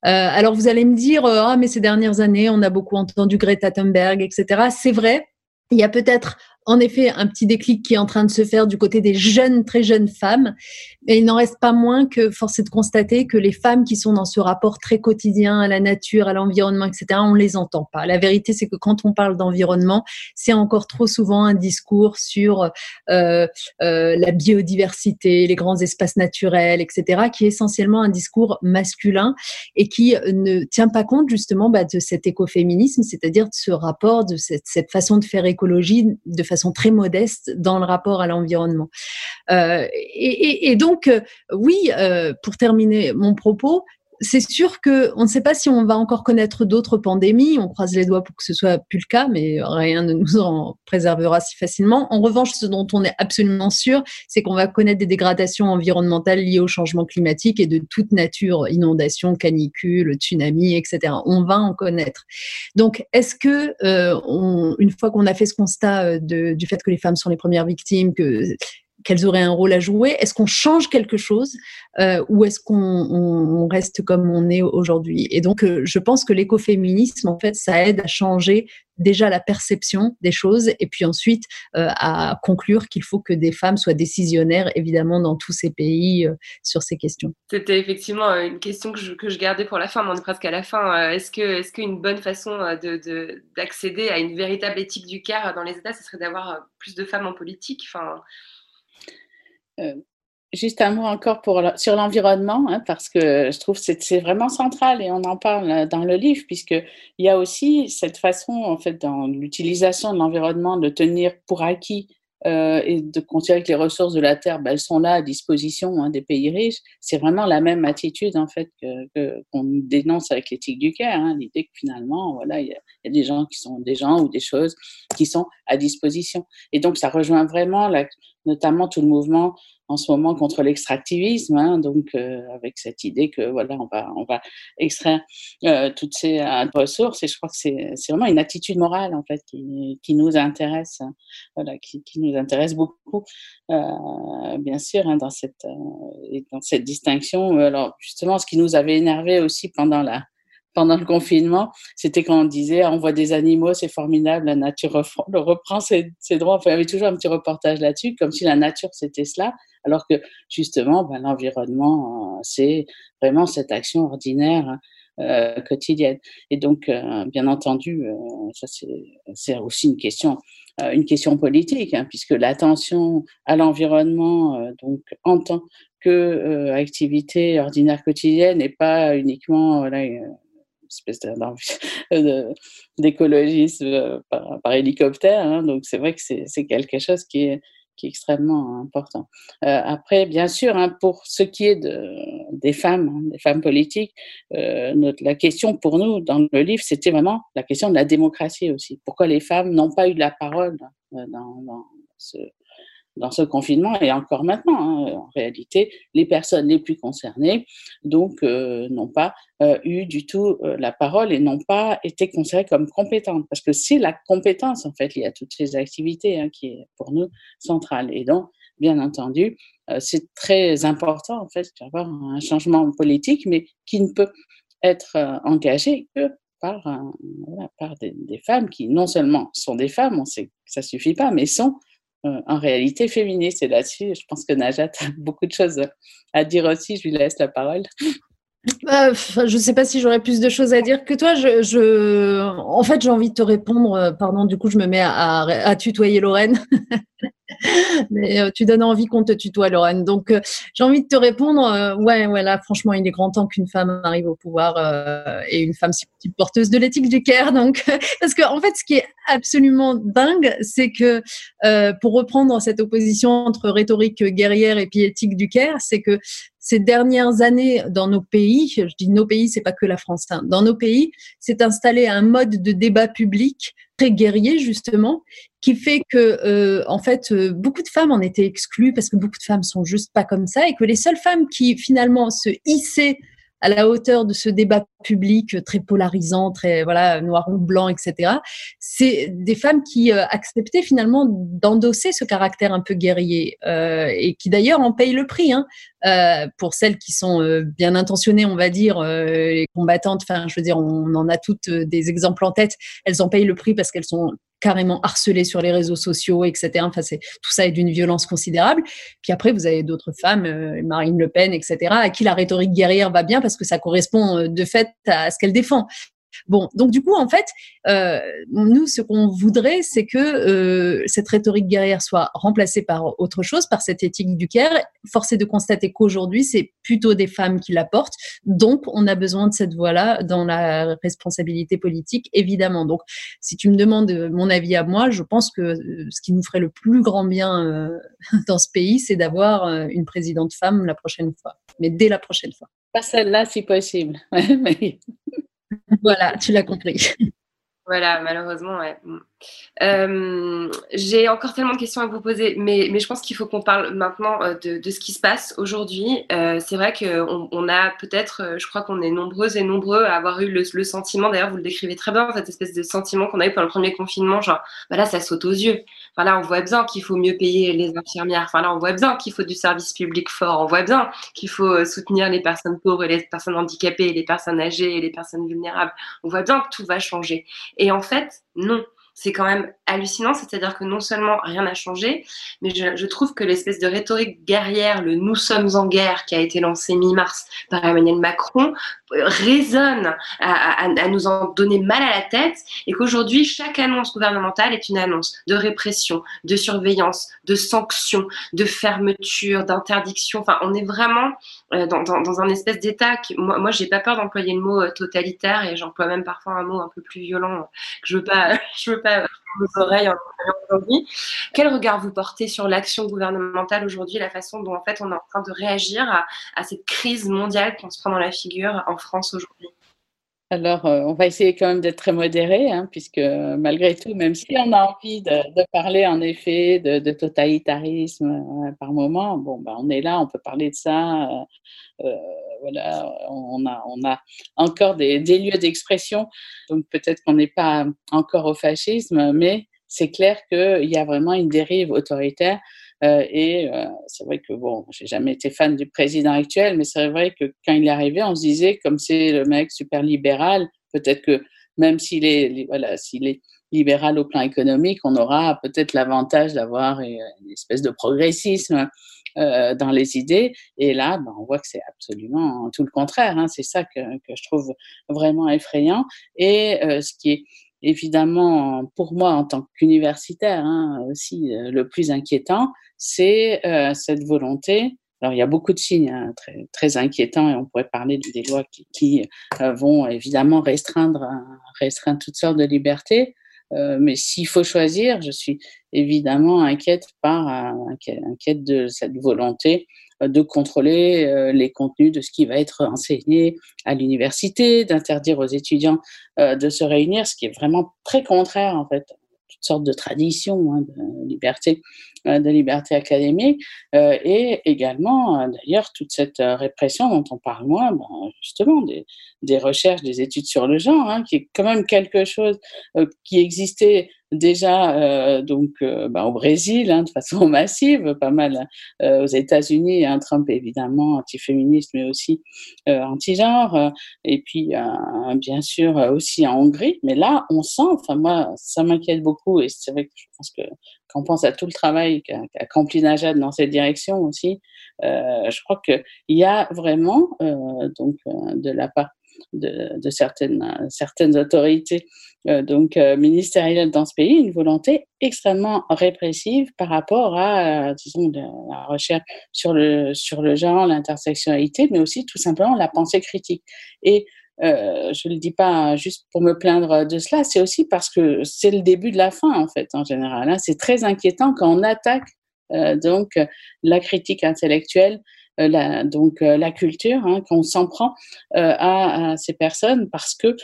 Euh, alors vous allez me dire, euh, ah mais ces dernières années, on a beaucoup entendu Greta Thunberg, etc. C'est vrai, il y a peut-être en effet un petit déclic qui est en train de se faire du côté des jeunes, très jeunes femmes. Et il n'en reste pas moins que force est de constater que les femmes qui sont dans ce rapport très quotidien à la nature, à l'environnement, etc., on les entend pas. La vérité, c'est que quand on parle d'environnement, c'est encore trop souvent un discours sur euh, euh, la biodiversité, les grands espaces naturels, etc., qui est essentiellement un discours masculin et qui ne tient pas compte justement bah, de cet écoféminisme, c'est-à-dire de ce rapport, de cette, cette façon de faire écologie, de façon très modeste dans le rapport à l'environnement. Euh, et, donc, euh, oui, euh, pour terminer mon propos, c'est sûr que on ne sait pas si on va encore connaître d'autres pandémies. On croise les doigts pour que ce soit plus le cas, mais rien ne nous en préservera si facilement. En revanche, ce dont on est absolument sûr, c'est qu'on va connaître des dégradations environnementales liées au changement climatique et de toute nature, inondations, canicules, tsunamis, etc. On va en connaître. Donc, est-ce que euh, une fois qu'on a fait ce constat euh, du fait que les femmes sont les premières victimes, que qu'elles auraient un rôle à jouer? Est-ce qu'on change quelque chose euh, ou est-ce qu'on on reste comme on est aujourd'hui? Et donc, euh, je pense que l'écoféminisme, en fait, ça aide à changer déjà la perception des choses et puis ensuite euh, à conclure qu'il faut que des femmes soient décisionnaires, évidemment, dans tous ces pays sur ces questions. C'était effectivement une question que je, gardais pour la fin, mais on est presque à la fin. Est-ce qu'une bonne façon d'accéder de, à une véritable éthique du CAR dans les États, ce serait d'avoir plus de femmes en politique? Enfin, juste un mot encore pour, sur l'environnement, hein, parce que je trouve que c'est vraiment central et on en parle dans le livre, puisqu'il y a aussi cette façon, en fait, dans l'utilisation de l'environnement, de tenir pour acquis euh, et de considérer que les ressources de la terre, ben, elles sont là à disposition hein, des pays riches. C'est vraiment la même attitude en fait que qu'on dénonce avec l'éthique du Caire. Hein, L'idée que finalement, voilà, il y, a des gens qui sont des gens ou des choses qui sont à disposition. Et donc ça rejoint vraiment la, notamment tout le mouvement en ce moment contre l'extractivisme, hein, donc euh, avec cette idée que voilà, on va on va extraire euh, toutes ces euh, ressources. Et je crois que c'est c'est vraiment une attitude morale en fait qui qui nous intéresse, hein, voilà, qui, qui nous intéresse beaucoup, euh, bien sûr, hein, dans cette euh, dans cette distinction. Alors justement, ce qui nous avait énervé aussi pendant la pendant le confinement, c'était quand on disait on voit des animaux, c'est formidable, la nature reprend, ses, ses, droits. Enfin, il y avait toujours un petit reportage là-dessus, comme si la nature c'était cela, alors que justement, ben, l'environnement, euh, c'est vraiment cette action ordinaire euh, quotidienne. Et donc, euh, bien entendu, euh, ça c'est aussi une question, euh, une question politique, hein, puisque l'attention à l'environnement, euh, donc en tant que activité ordinaire quotidienne, n'est pas uniquement voilà, espèce [LAUGHS] d'écologisme par, hélicoptère. Hein, donc c'est vrai que c'est quelque chose qui est, qui est extrêmement important. Euh, après, bien sûr, hein, pour ce qui est de, des femmes, hein, des femmes politiques, euh, notre, la question pour nous dans le livre, c'était vraiment la question de la démocratie aussi. Pourquoi les femmes n'ont pas eu la parole euh, dans, dans ce, dans ce confinement et encore maintenant. Hein, en réalité, les personnes les plus concernées donc euh, n'ont pas euh, eu du tout euh, la parole et n'ont pas été considérées comme compétentes parce que c'est la compétence en fait liée à toutes ces activités hein, qui est pour nous centrale. Et donc, bien entendu, c'est très important en fait d'avoir un changement politique, mais qui ne peut être engagé que par, par des, des, femmes qui non seulement sont des femmes, on sait que ça suffit pas, mais sont en réalité féministe. Et là-dessus, je pense que Najat a [LAUGHS] beaucoup de choses à dire aussi. Je lui laisse la parole. Bah, je ne sais pas si j'aurais plus de choses à dire que toi. En fait, j'ai envie de te répondre. Euh, pardon, du coup, je me mets à tutoyer Lorraine. [LAUGHS] [LAUGHS] Mais euh, tu donnes envie qu'on te tutoie, Lorraine. Donc, euh, j'ai envie de te répondre. Euh, ouais, ouais, franchement, il est grand temps qu'une femme arrive au pouvoir et une femme porteuse de l'éthique du Caire. [LAUGHS] Donc, parce que en fait, ce qui est absolument dingue, c'est que pour reprendre cette opposition entre rhétorique guerrière et puis éthique du Caire, c'est que ces dernières années dans nos pays, je dis nos pays, c'est pas que la France, hein, dans nos pays, s'est installé un mode de débat public très guerrier justement, qui fait que euh, en fait euh, beaucoup de femmes en étaient exclues parce que beaucoup de femmes sont juste pas comme ça et que les seules femmes qui finalement se hissaient à la hauteur de ce débat public très polarisant, très voilà noir ou blanc, etc. C'est des femmes qui euh, acceptaient finalement d'endosser ce caractère un peu guerrier euh, et qui d'ailleurs en payent le prix. Hein, euh, pour celles qui sont euh, bien intentionnées, on va dire, euh, les combattantes. Enfin, je veux dire, on en a toutes des exemples en tête. Elles en payent le prix parce qu'elles sont carrément harcelées sur les réseaux sociaux, etc. Enfin, c'est tout ça est d'une violence considérable. Puis après, vous avez d'autres femmes, euh, Marine Le Pen, etc., à qui la rhétorique guerrière va bien parce que ça correspond de fait à ce qu'elle défend. Bon, donc du coup, en fait, euh, nous, ce qu'on voudrait, c'est que euh, cette rhétorique guerrière soit remplacée par autre chose, par cette éthique du Caire. Force est de constater qu'aujourd'hui, c'est plutôt des femmes qui la portent. Donc, on a besoin de cette voix-là dans la responsabilité politique, évidemment. Donc, si tu me demandes mon avis à moi, je pense que euh, ce qui nous ferait le plus grand bien euh, [LAUGHS] dans ce pays, c'est d'avoir euh, une présidente femme la prochaine fois, mais dès la prochaine fois. Pas celle-là, si possible. [LAUGHS] voilà, tu l'as compris. Voilà, malheureusement, ouais. Euh, j'ai encore tellement de questions à vous poser, mais, je pense qu'il faut qu'on parle maintenant euh, de, ce qui se passe aujourd'hui. Euh, c'est vrai qu'on on a peut-être, je crois qu'on est nombreuses et nombreux à avoir eu le, le sentiment, d'ailleurs vous le décrivez très bien, cette espèce de sentiment qu'on a eu pendant le premier confinement, genre, bah là ça saute aux yeux. Enfin là on voit bien qu'il faut mieux payer les infirmières, enfin là on voit bien qu'il faut du service public fort, on voit bien qu'il faut soutenir les personnes pauvres et les personnes handicapées, les personnes âgées et les personnes vulnérables. On voit bien que tout va changer. Et en fait, non c'est quand même hallucinant. C'est-à-dire que non seulement rien n'a changé, mais je, trouve que l'espèce de rhétorique guerrière, le nous sommes en guerre qui a été lancé mi-mars par Emmanuel Macron, résonne à, à, à, nous en donner mal à la tête et qu'aujourd'hui, chaque annonce gouvernementale est une annonce de répression, de surveillance, de sanctions, de fermeture, d'interdiction. Enfin, on est vraiment euh, dans, dans, dans, un espèce d'état. Qui, moi, moi j'ai pas peur d'employer le mot euh, totalitaire et j'emploie même parfois un mot un peu plus violent que je veux pas, [LAUGHS] je veux pas vos oreilles aujourd'hui. Quel regard vous portez sur l'action gouvernementale aujourd'hui, la façon dont en fait on est en train de réagir à, à cette crise mondiale qu'on se prend dans la figure en France aujourd'hui? Alors, euh, on va essayer quand même d'être très modéré, hein, puisque malgré tout, même si on a envie de, parler en effet de, totalitarisme euh, par moment, bon, ben, on est là, on peut parler de ça. Euh, euh voilà, on a, on a encore des, des lieux d'expression, donc peut-être qu'on n'est pas encore au fascisme, mais c'est clair qu'il y a vraiment une dérive autoritaire euh, et euh, c'est vrai que, bon, j'ai jamais été fan du président actuel, mais c'est vrai que quand il est arrivé, on se disait, comme c'est le mec super libéral, peut-être que même s'il est, voilà, s'il est libéral au plan économique, on aura peut-être l'avantage d'avoir une espèce de progressisme euh, dans les idées. Et là, ben, on voit que c'est absolument tout le contraire. Hein. C'est ça que, je trouve vraiment effrayant. Et euh, ce qui est évidemment, pour moi, en tant qu'universitaire, hein, aussi euh, le plus inquiétant, c'est euh, cette volonté. Alors, il y a beaucoup de signes hein, très, très inquiétants et on pourrait parler des lois qui, qui euh, vont évidemment restreindre, restreindre toutes sortes de libertés. Euh, mais s'il faut choisir, je suis évidemment inquiète par inquiète de cette volonté de contrôler euh, les contenus de ce qui va être enseigné à l'université, d'interdire aux étudiants euh, de se réunir, ce qui est vraiment très contraire en fait toutes sortes de traditions hein, de liberté, euh, de liberté académique, et également, d'ailleurs, toute cette répression dont on parle moins, ben, justement, des, des, recherches, des études sur le genre, hein, qui est quand même quelque chose qui existait déjà euh, donc euh, bah, au Brésil hein, de façon [LAUGHS] massive, pas mal euh, aux États-Unis, un Trump évidemment antiféministe mais aussi anti-genre, et puis bien sûr aussi en Hongrie. Mais là, on sent, enfin moi, ça m'inquiète beaucoup et c'est vrai que je pense que quand pense à tout le travail qu'a accompli Najad dans cette direction aussi, je crois qu'il y a vraiment donc de la part de, certaines, certaines autorités euh, donc euh, ministérielles dans ce pays, une volonté extrêmement répressive par rapport à, euh, disons, la recherche sur le, sur le genre, l'intersectionnalité, mais aussi tout simplement la pensée critique. Et je ne le dis pas juste pour me plaindre de cela, c'est aussi parce que c'est le début de la fin, en fait, en général. Hein. C'est très inquiétant quand on attaque donc la critique intellectuelle la, donc euh, la culture, hein, qu'on s'en prend euh, à, à, ces personnes parce que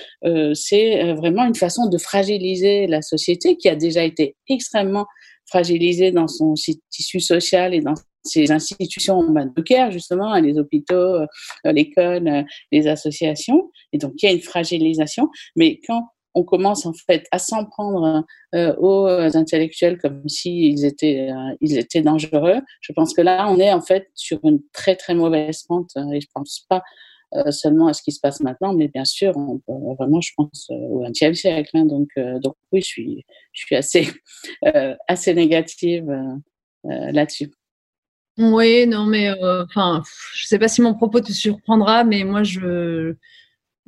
c'est vraiment une façon de fragiliser la société qui a déjà été extrêmement fragilisée dans son tissu social et dans ses institutions de care, justement, les hôpitaux, l'école, les associations. Et donc, il y a une fragilisation. Mais quand on commence en fait à s'en prendre euh, aux intellectuels comme s'ils étaient, euh, ils étaient dangereux. Je pense que là, on est en fait sur une très très mauvaise pente euh, et je pense pas euh, seulement à ce qui se passe maintenant, mais bien sûr, on vraiment, je pense au XXe siècle. Hein, donc, donc oui, je suis, je suis assez, [LAUGHS] assez négative là-dessus. Oui, non, mais enfin, je sais pas si mon propos te surprendra, mais moi, je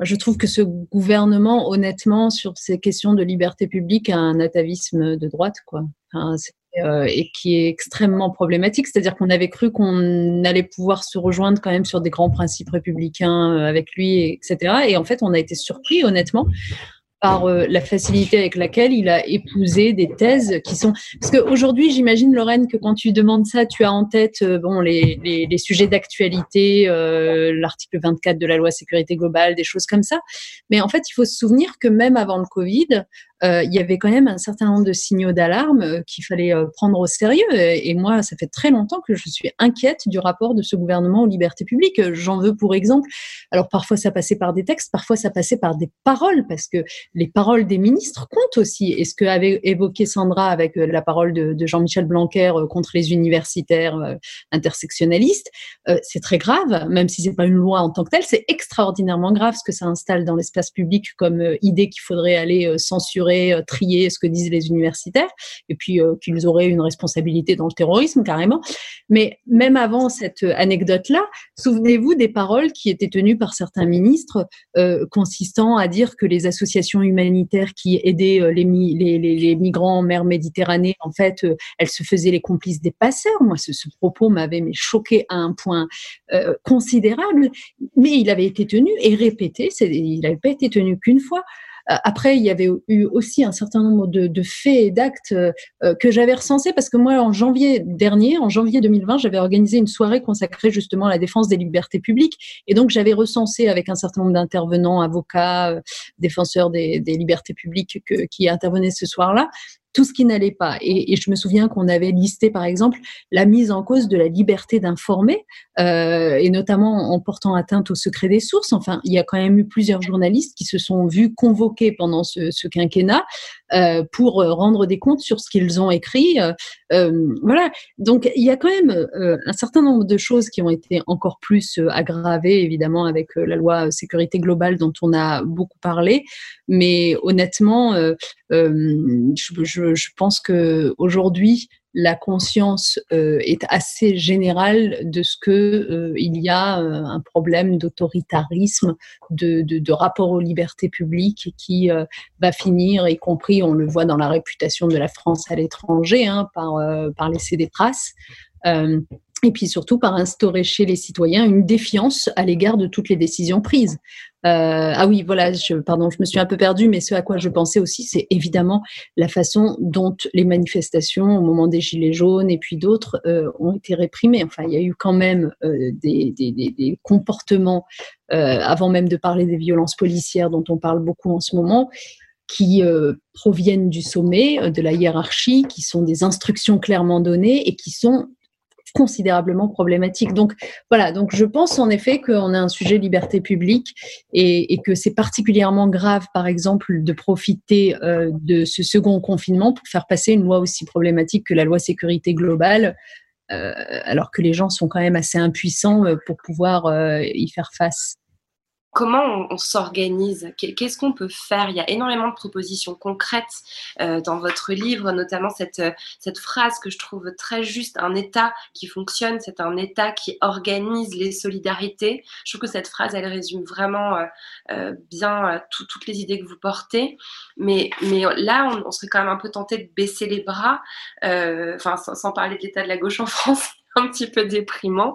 Je trouve que ce gouvernement, honnêtement, sur ces questions de liberté publique, a un atavisme de droite, quoi. Euh, et qui est extrêmement problématique. C'est-à-dire qu'on avait cru qu'on allait pouvoir se rejoindre quand même sur des grands principes républicains euh, avec lui, etc. Et en fait, on a été surpris, honnêtement, par euh, la facilité avec laquelle il a épousé des thèses qui sont parce qu'aujourd'hui j'imagine Lorraine que quand tu demandes ça tu as en tête euh, bon les, les, les sujets d'actualité euh, l'article 24 de la loi sécurité globale des choses comme ça. Mais en fait il faut se souvenir que même avant le Covid euh, il y avait quand même un certain nombre de signaux d'alarme euh, qu'il fallait euh, prendre au sérieux. Et, moi, ça fait très longtemps que je suis inquiète du rapport de ce gouvernement aux libertés publiques. J'en veux pour exemple. Alors parfois ça passait par des textes, parfois ça passait par des paroles, parce que les paroles des ministres comptent aussi. Et ce que avait évoqué Sandra avec la parole de, Jean-Michel Blanquer contre les universitaires intersectionnalistes, c'est très grave, même si c'est pas une loi en tant que telle, c'est extraordinairement grave ce que ça installe dans l'espace public comme idée qu'il faudrait aller censurer euh, trier ce que disent les universitaires, et puis euh, qu'ils auraient une responsabilité dans le terrorisme carrément. Mais même avant cette anecdote-là, souvenez-vous des paroles qui étaient tenues par certains ministres euh, consistant à dire que les associations humanitaires qui aidaient les, les, les, migrants en mer Méditerranée, en fait, elles se faisaient les complices des passeurs. Moi, ce, ce propos m'avait choqué à un point considérable, mais il avait été tenu et répété. Il n'avait pas été tenu qu'une fois. Euh, après, il y avait eu aussi un certain nombre de, faits et d'actes euh, euh, que j'avais recensés parce que moi, en janvier dernier, en janvier 2020, j'avais organisé une soirée consacrée justement à la défense des libertés publiques. Et donc, j'avais recensé avec un certain nombre d'intervenants, avocats, défenseurs des, libertés publiques qui intervenaient ce soir-là, tout ce qui n'allait pas. Et, je me souviens qu'on avait listé, par exemple, la mise en cause de la liberté d'informer, euh, et notamment en portant atteinte au secret des sources. Enfin, il y a quand même eu plusieurs journalistes qui se sont vus convoqués pendant ce, ce quinquennat euh, pour rendre des comptes sur ce qu'ils ont écrit. Euh, voilà. Donc, il y a quand même un certain nombre de choses qui ont été encore plus aggravées, évidemment, avec la loi sécurité globale dont on a beaucoup parlé. Mais honnêtement, je, je, je, pense que aujourd'hui, la conscience euh, est assez générale de ce que euh, il y a euh, un problème d'autoritarisme, de, de, rapport aux libertés publiques qui va finir, y compris, on le voit dans la réputation de la France à l'étranger, hein, par, par laisser des traces et puis surtout par instaurer chez les citoyens une défiance à l'égard de toutes les décisions prises. Euh, ah oui, voilà, je, pardon, je me suis un peu perdue, mais ce à quoi je pensais aussi, c'est évidemment la façon dont les manifestations au moment des Gilets jaunes et puis d'autres euh, ont été réprimées. Enfin, il y a eu quand même euh, des, comportements, avant même de parler des violences policières dont on parle beaucoup en ce moment, qui proviennent du sommet, de la hiérarchie, qui sont des instructions clairement données et qui sont considérablement problématique. Donc voilà, donc je pense en effet qu'on a un sujet liberté publique et, que c'est particulièrement grave, par exemple, de profiter euh, de ce second confinement pour faire passer une loi aussi problématique que la loi sécurité globale. Euh, alors que les gens sont quand même assez impuissants euh, pour pouvoir y faire face comment on, s'organise? Qu'est-ce qu'on peut faire? Il y a énormément de propositions concrètes euh, dans votre livre, notamment cette, euh, cette phrase que je trouve très juste, un État qui fonctionne, c'est un État qui organise les solidarités. Je trouve que cette phrase, elle résume vraiment euh, bien toutes les idées que vous portez. Mais, mais là, on, serait quand même un peu tenté de baisser les bras, sans, sans parler de l'état de la gauche en [LAUGHS] France un petit peu déprimant.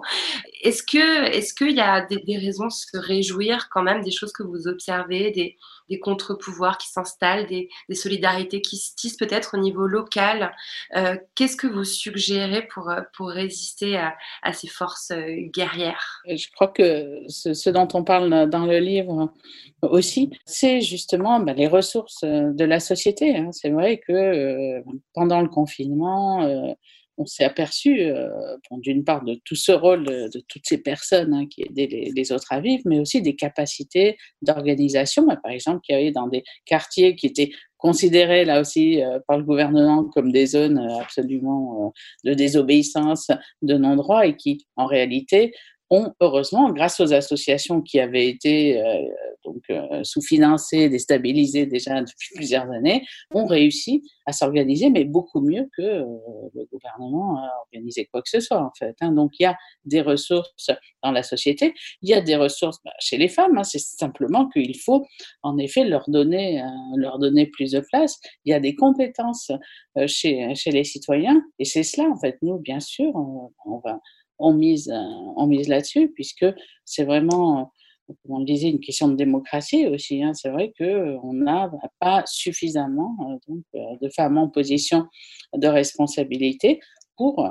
Est-ce que est-ce qu'il y a des, raisons de se réjouir quand même des choses que vous observez, des, contre-pouvoirs qui s'installent, des, solidarités qui se tissent peut-être au niveau local euh, Qu'est-ce que vous suggérez pour, pour résister à, ces forces euh, guerrières? Je crois que ce, dont on parle dans le livre aussi, c'est justement ben, les ressources de la société. Hein. C'est vrai que euh, pendant le confinement, on s'est aperçu, euh, d'une part, de tout ce rôle de, toutes ces personnes hein, qui aidaient les, autres à vivre, mais aussi des capacités d'organisation. Par exemple, qu'il y avait dans des quartiers qui étaient considérés là aussi euh, par le gouvernement comme des zones euh, absolument de désobéissance, de non-droit, et qui, en réalité, heureusement, grâce aux associations qui avaient été donc sous-financées, déstabilisées déjà depuis plusieurs années, ont réussi à s'organiser, mais beaucoup mieux que le gouvernement a organisé quoi que ce soit en fait. Hein. Donc il y a des ressources dans la société, il y a des ressources bah, chez les femmes. Hein. C'est simplement qu'il faut en effet leur donner, leur donner plus de place. Il y a des compétences chez les citoyens et c'est cela en fait. Nous, bien sûr, on va on mise, on mise là-dessus, puisque c'est vraiment, comme on le disait, une question de démocratie aussi. Hein. C'est vrai qu'on n'a pas suffisamment donc, de femmes en position de responsabilité pour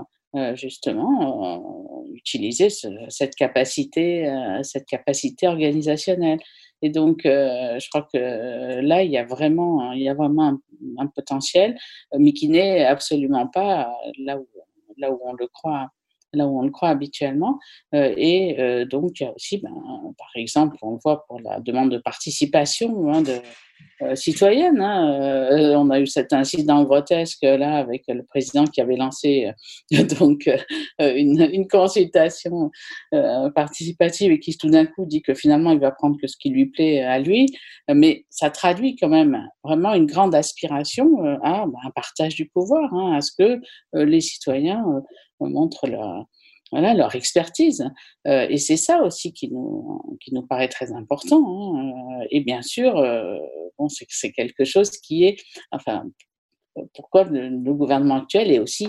justement utiliser cette capacité, cette capacité organisationnelle. Et donc, je crois que là, il y a vraiment, il y a vraiment un, un potentiel, mais qui n'est absolument pas là où, là où on le croit là où on le croit habituellement. Euh, et euh, donc, il y a aussi, ben, par exemple, on le voit pour la demande de participation hein, de, euh, citoyenne. Hein, on a eu cet incident grotesque là avec le président qui avait lancé [LAUGHS] donc une, consultation participative et qui tout d'un coup dit que finalement il va prendre que ce qui lui plaît à lui. Mais ça traduit quand même vraiment une grande aspiration à ben, un partage du pouvoir, hein, à ce que les citoyens montrent leur, voilà, leur expertise. Euh, et c'est ça aussi qui nous, qui nous paraît très important. Hein. Euh, et bien sûr, euh, c'est, quelque chose qui est, enfin, pourquoi le, le, gouvernement actuel est aussi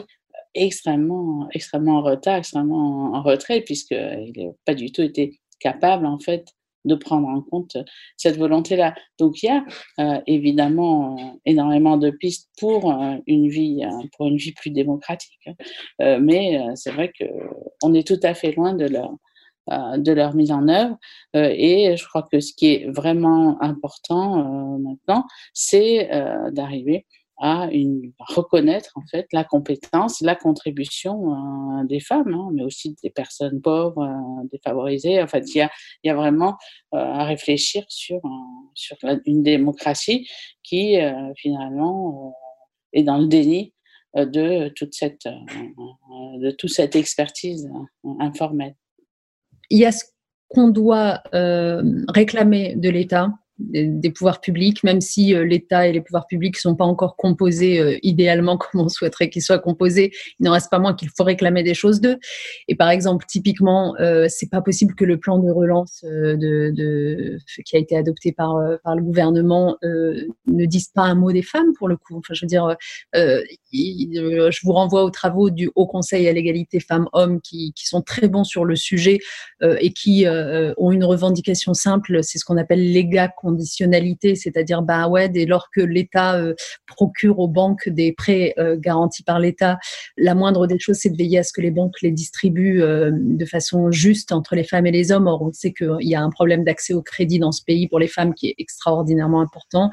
extrêmement, extrêmement en retard, extrêmement en retrait, puisqu'il n'a pas du tout été capable, en fait, de prendre en compte cette volonté-là. Donc il y a euh, évidemment euh, énormément de pistes pour euh, une vie, pour une vie plus démocratique. Hein. mais c'est vrai que on est tout à fait loin de leur de leur mise en œuvre. et je crois que ce qui est vraiment important maintenant, c'est d'arriver à reconnaître en fait la compétence, la contribution euh, des femmes, hein, mais aussi des personnes pauvres, euh, défavorisées. En fait, il y a, vraiment euh, à réfléchir sur, une démocratie qui finalement est dans le déni de toute cette expertise informelle. Il y a ce qu'on doit réclamer de l'État des, pouvoirs publics, même si euh, l'État et les pouvoirs publics ne sont pas encore composés euh, idéalement [LAUGHS] comme on souhaiterait qu'ils soient composés, il n'en reste pas moins qu'il faut réclamer des choses d'eux. Et par exemple, typiquement, euh, c'est pas possible que le plan de relance euh, qui a été adopté par, le gouvernement ne dise pas un mot des femmes pour le coup. Enfin, je veux dire, je vous renvoie aux travaux du Haut Conseil à l'égalité femmes-hommes qui, sont très bons sur le sujet et qui ont une revendication simple, c'est ce qu'on appelle l'égal conditionnalité, c'est-à-dire bah ouais, dès lors que l'État euh, procure aux banques des prêts euh, garantis par l'État, la moindre des choses, c'est de veiller à ce que les banques les distribuent euh, de façon juste entre les femmes et les hommes. Or, on sait qu'il y a un problème d'accès au crédit dans ce pays pour les femmes qui est extraordinairement important.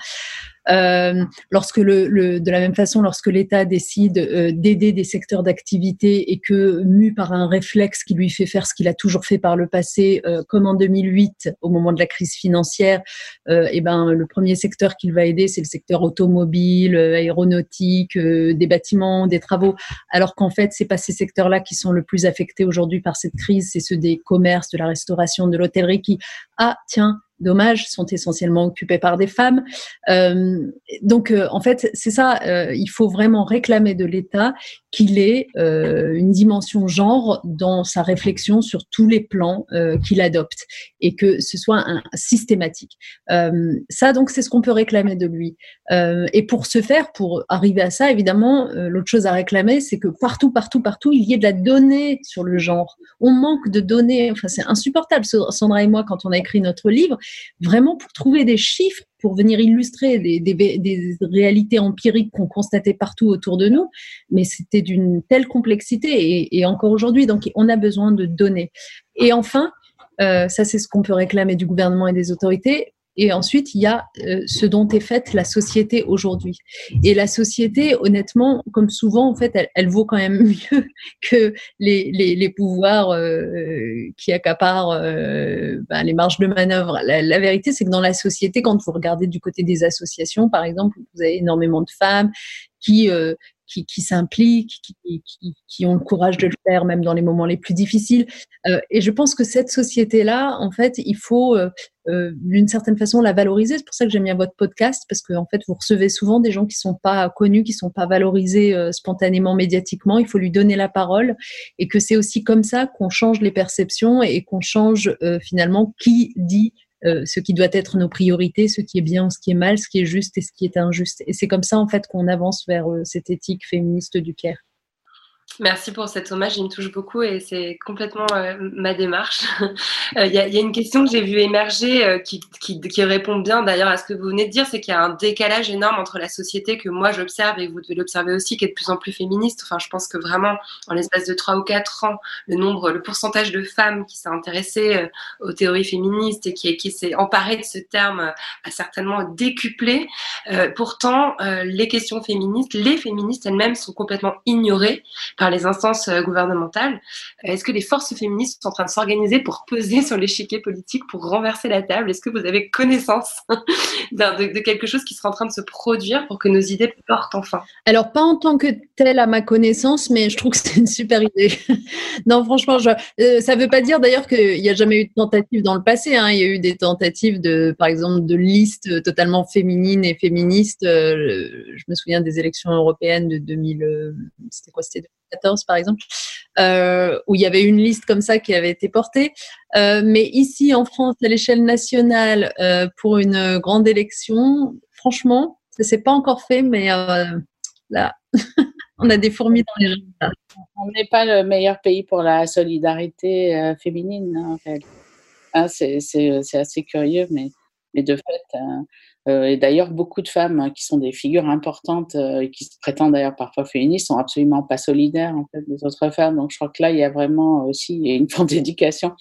Euh, lorsque le, le, de la même façon, lorsque l'État décide euh, d'aider des secteurs d'activité et que, mu par un réflexe qui lui fait faire ce qu'il a toujours fait par le passé, euh, comme en 2008, au moment de la crise financière, et eh ben, le premier secteur qu'il va aider, c'est le secteur automobile, aéronautique, des bâtiments, des travaux, alors qu'en fait, c'est pas ces secteurs-là qui sont le plus affectés aujourd'hui par cette crise, c'est ceux des commerces, de la restauration, de l'hôtellerie qui, ah, tiens, dommage, sont essentiellement occupés par des femmes. Euh, donc, euh, en fait, c'est ça, euh, il faut vraiment réclamer de l'État qu'il ait une dimension genre dans sa réflexion sur tous les plans qu'il adopte et que ce soit systématique. ça, donc, c'est ce qu'on peut réclamer de lui. et pour ce faire, pour arriver à ça, évidemment, l'autre chose à réclamer, c'est que partout, partout, partout, il y ait de la donnée sur le genre. On manque de données. Enfin, c'est insupportable. Sandra et moi, quand on a écrit notre livre, vraiment pour trouver des chiffres pour venir illustrer des, réalités empiriques qu'on constatait partout autour de nous, mais c'était d'une telle complexité et, et encore aujourd'hui, donc on a besoin de données. Et enfin, euh, ça c'est ce qu'on peut réclamer du gouvernement et des autorités, et ensuite, il y a euh, ce dont est faite la société aujourd'hui. Et la société, honnêtement, comme souvent, en fait, elle, vaut quand même [LAUGHS] mieux que les, pouvoirs euh, qui accaparent euh, ben, les marges de manœuvre. La, vérité, c'est que dans la société, quand vous regardez du côté des associations, par exemple, vous avez énormément de femmes qui, qui, s'impliquent, qui, ont le courage de le faire même dans les moments les plus difficiles. Euh, et je pense que cette société-là, en fait, il faut euh, euh, d'une certaine façon la valoriser. C'est pour ça que j'aime bien votre podcast parce que en fait, vous recevez souvent des gens qui sont pas connus, qui sont pas valorisés spontanément, médiatiquement. Il faut lui donner la parole et que c'est aussi comme ça qu'on change les perceptions et qu'on change finalement qui dit euh, ce qui doit être nos priorités, ce qui est bien, ce qui est mal, ce qui est juste et ce qui est injuste. Et c'est comme ça, en fait, qu'on avance vers euh, cette éthique féministe du Caire. Merci pour cet hommage, il me touche beaucoup et c'est complètement euh, ma démarche. [LAUGHS] Euh, il y, a, une question que j'ai vue émerger euh, qui, qui, répond bien d'ailleurs à ce que vous venez de dire, c'est qu'il y a un décalage énorme entre la société que moi j'observe et vous devez l'observer aussi, qui est de plus en plus féministe. Enfin, je pense que vraiment, en l'espace de trois ou quatre ans, le nombre, le pourcentage de femmes qui s'est intéressé aux théories féministes et qui, qui s'est emparé de ce terme a certainement décuplé. pourtant, les questions féministes, les féministes elles-mêmes sont complètement ignorées par les instances euh, gouvernementales. Euh, est-ce que les forces féministes sont en train de s'organiser pour peser [LAUGHS] sur l'échiquier politique, pour renverser la table? Est-ce que vous avez connaissance [LAUGHS] de, quelque chose qui sera en train de se produire pour que nos idées portent enfin? Alors, pas en tant que telle à ma connaissance, mais je trouve que c'est une super idée. [LAUGHS] non, franchement, euh, ça ne veut pas dire d'ailleurs qu'il n'y a jamais eu de tentative dans le passé. Hein. Il y a eu des tentatives, de, par exemple, de listes totalement féminines et féministes. je me souviens des élections européennes de 2000, c'était quoi? C'était par exemple, euh, où il y avait une liste comme ça qui avait été portée. Euh, mais ici, en France, à l'échelle nationale, euh, pour une grande élection, franchement, ça s'est pas encore fait, mais là, [LAUGHS] on a des fourmis dans les résultats. On n'est pas le meilleur pays pour la solidarité féminine, hein, en fait. Hein, c'est assez curieux, mais, mais de fait, et d'ailleurs, beaucoup de femmes hein, qui sont des figures importantes euh, et qui se prétendent d'ailleurs parfois féministes sont absolument pas solidaires en fait des autres femmes. Donc, je crois que là, il y a vraiment aussi [LAUGHS] une forme d'éducation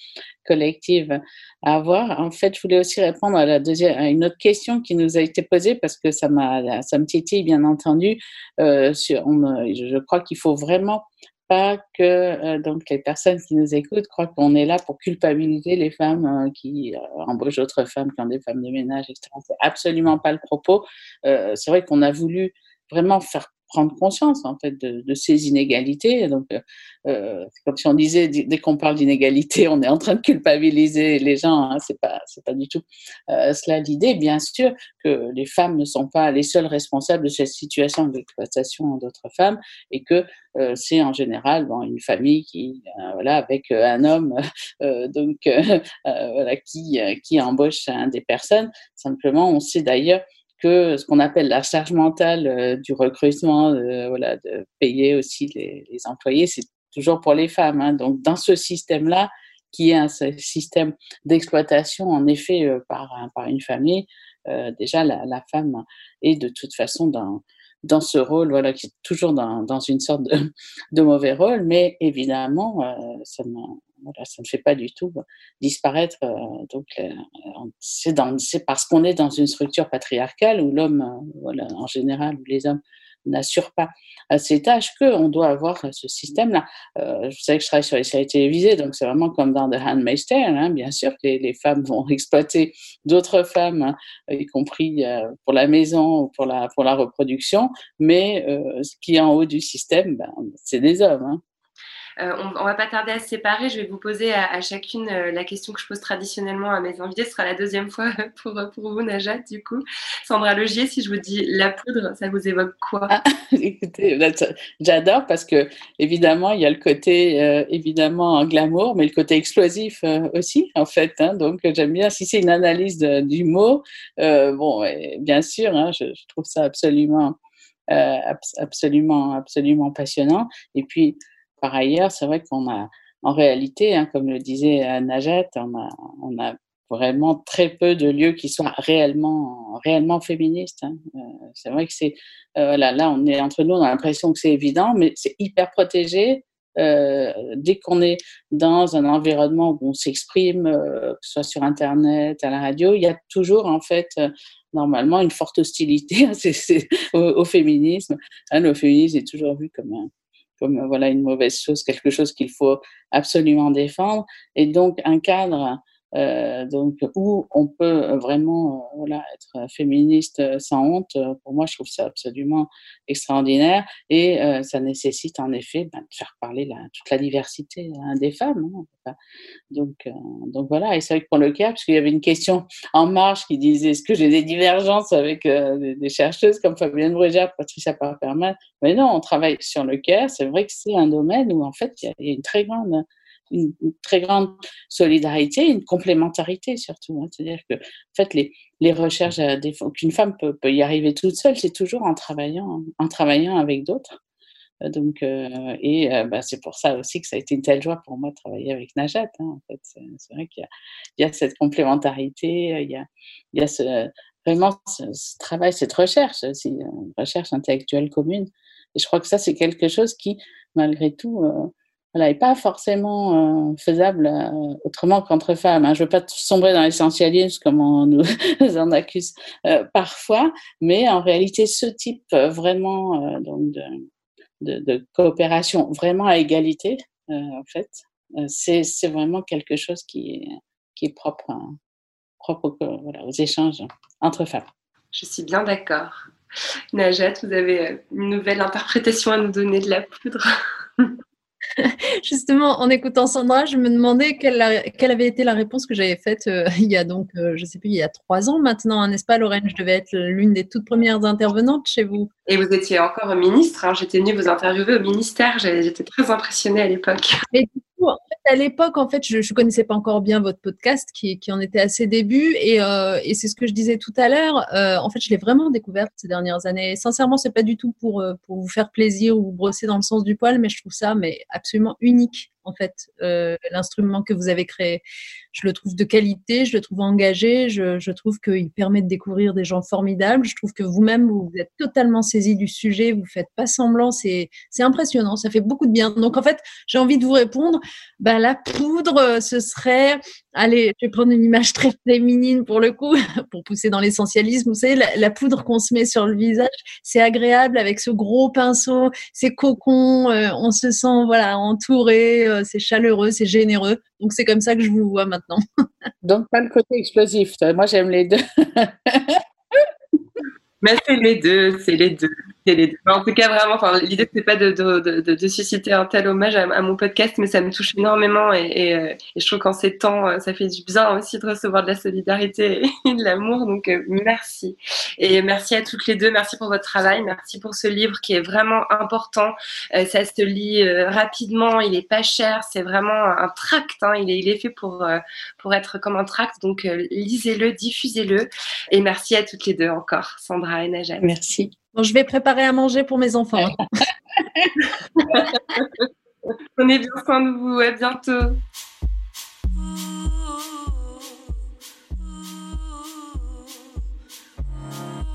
collective à avoir. En fait, je voulais aussi répondre à la deuxième, à une autre question qui nous a été posée parce que ça m'a, ça me titille bien entendu. Euh, je crois qu'il faut vraiment pas que euh, donc les personnes qui nous écoutent croient qu'on est là pour culpabiliser les femmes euh, qui euh, embauchent d'autres femmes qui ont des femmes de ménage, etc. C'est absolument pas le propos. c'est vrai qu'on a voulu vraiment faire prendre conscience en fait de, de ces inégalités. Donc, euh, euh comme si on disait dès qu'on parle d'inégalité, on est en train de culpabiliser les gens. Hein, c'est pas c'est pas du tout euh, cela l'idée. Bien sûr que les femmes ne sont pas les seules responsables de cette situation d'exploitation d'autres femmes et que euh, c'est en général bon, une famille qui euh, voilà avec un homme donc [LAUGHS] voilà qui qui embauche hein, des personnes. Simplement, on sait d'ailleurs que ce qu'on appelle la charge mentale euh, du recrutement, euh, voilà, de payer aussi les, les employés, c'est toujours pour les femmes. Hein. Donc, dans ce système-là, qui est un système d'exploitation, en effet, euh, par, par une famille, euh, déjà, la, la, femme est de toute façon dans, dans ce rôle, voilà, qui est toujours dans, dans une sorte de, de mauvais rôle, mais évidemment, euh, ça voilà, ça ne fait pas du tout disparaître. Euh, donc, euh, c'est parce qu'on est dans une structure patriarcale où l'homme, euh, voilà, en général, où les hommes n'assurent pas ces tâches qu'on doit avoir ce système-là. Euh, je sais que je travaille sur les séries télévisées, donc c'est vraiment comme dans The Handmaid's Tale. Hein, bien sûr que les, femmes vont [LAUGHS] exploiter d'autres femmes, hein, y compris euh, pour la maison ou pour la, pour la reproduction, mais euh, ce qui est en haut du système, ben, c'est des hommes. Hein. Euh, on, on, va pas tarder à se séparer. Je vais vous poser à, chacune euh, la question que je pose traditionnellement à mes invités. Ce sera la deuxième fois [LAUGHS] pour, pour vous, Najat, du coup. Sandra Logier, si je vous dis la poudre, ça vous évoque quoi? Ah, [LAUGHS] Écoutez, j'adore parce que évidemment, il y a le côté euh, évidemment glamour, mais le côté explosif aussi, en fait. Hein, donc, j'aime bien si c'est une analyse de, du mot. Bon, bien sûr, hein, je, je, trouve ça absolument, absolument, absolument passionnant. Et puis, par ailleurs, c'est vrai qu'on a, en réalité, hein, comme le disait euh, Najat, on a, vraiment très peu de lieux qui soient réellement, réellement féministes. Hein. Euh, c'est vrai que c'est, euh, là, on est entre nous, on a l'impression que c'est évident, mais c'est hyper protégé. Euh, dès qu'on est dans un environnement où on s'exprime, que ce soit sur Internet, à la radio, il y a toujours en fait normalement une forte hostilité [LAUGHS] c'est, au, féminisme. Hein, le féminisme est toujours vu comme un, comme voilà une mauvaise chose, quelque chose qu'il faut absolument défendre. Et donc un cadre Euh, donc, où on peut vraiment euh, voilà, être féministe euh, sans honte, pour moi, je trouve ça absolument extraordinaire. Et ça nécessite en effet ben, de faire parler toute la diversité hein, des femmes. Hein. Donc, voilà, et c'est vrai que pour le cas, parce qu'il y avait une question en marche qui disait est-ce que j'ai des divergences avec des, chercheuses comme Fabienne Brugère, Patricia Parperman Mais non, on travaille sur le care. C'est vrai que c'est un domaine où en fait il y a une très grande une, très grande solidarité, une complémentarité surtout. Hein. C'est-à-dire que, en fait, les, les recherches qu'une femme peut, peut, y arriver toute seule, c'est toujours en travaillant, en travaillant avec d'autres. Euh, donc, euh, et euh, bah, c'est pour ça aussi que ça a été une telle joie pour moi de travailler avec Najat. Hein, en fait, c'est vrai qu'il y, y, a cette complémentarité, il y a, il y a ce, vraiment ce, travail, cette recherche, aussi, une recherche intellectuelle commune. Et je crois que ça, c'est quelque chose qui, malgré tout, voilà, et pas forcément euh, faisable euh, autrement qu'entre femmes. Hein. Je veux pas sombrer dans l'essentialisme comme on [LAUGHS] nous en accuse euh, parfois, mais en réalité, ce type vraiment donc de, de, de, coopération vraiment à égalité, en fait, c'est vraiment quelque chose qui est, qui est propre, hein, propre voilà, aux échanges entre femmes. Je suis bien d'accord. Najat, vous avez une nouvelle interprétation à nous donner de la poudre [LAUGHS] [LAUGHS] Justement, en écoutant Sandra, je me demandais quelle, avait été la réponse que j'avais faite euh, [LAUGHS] il y a donc, euh, je sais plus, il y a trois ans maintenant, n'est-ce pas, Lorraine? Je devais être l'une des toutes premières intervenantes chez vous. Et vous étiez encore ministre. Hein. J'étais venue vous interviewer au ministère. J'étais très impressionnée à l'époque. Mais du coup, à l'époque, en fait, je ne connaissais pas encore bien votre podcast qui, en était à ses débuts. Et, euh, et c'est ce que je disais tout à l'heure. en fait, je l'ai vraiment découverte ces dernières années. Sincèrement, c'est pas du tout pour, pour vous faire plaisir ou vous brosser dans le sens du poil, mais je trouve ça mais absolument unique en fait, euh, l'instrument que vous avez créé. Je le trouve de qualité, je le trouve engagé, je, je trouve qu'il permet de découvrir des gens formidables. Je trouve que vous-même, vous, êtes totalement saisi du sujet, vous faites pas semblant, c'est impressionnant, ça fait beaucoup de bien. Donc en fait, j'ai envie de vous répondre, bah, la poudre, ce serait, allez, je vais prendre une image très féminine pour le coup, [LAUGHS] pour pousser dans l'essentialisme. Vous savez, la, la poudre qu'on se met sur le visage, c'est agréable avec ce gros pinceau, c'est cocon, euh, on se sent voilà entouré euh, c'est chaleureux, c'est généreux. Donc c'est comme ça que je vous vois maintenant. [LAUGHS] Donc pas le côté explosif. Moi j'aime les deux. [LAUGHS] Mais c'est les deux, c'est les deux en tout cas, vraiment, enfin, l'idée, c'est pas de, de, de, susciter un tel hommage à, mon podcast, mais ça me touche énormément et, euh, et, je trouve qu'en ces temps, euh, ça fait du bien aussi de recevoir de la solidarité [LAUGHS] et de l'amour. Donc, euh, merci. Et merci à toutes les deux. Merci pour votre travail. Merci pour ce livre qui est vraiment important. ça se lit rapidement. Il est pas cher. C'est vraiment un tract. Hein. Il, est, il est fait pour, pour être comme un tract. Donc, lisez-le, diffusez-le. Et merci à toutes les deux encore, Sandra et Najat. Merci. Donc, je vais préparer à manger pour mes enfants. [LAUGHS] Prenez bien soin de vous. À bientôt.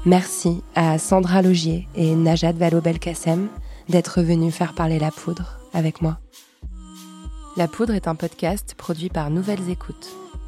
Merci à Sandra Logier et Najat Vallaud-Belkacem d'être venus faire parler la poudre avec moi. La poudre est un podcast produit par Nouvelles Écoutes.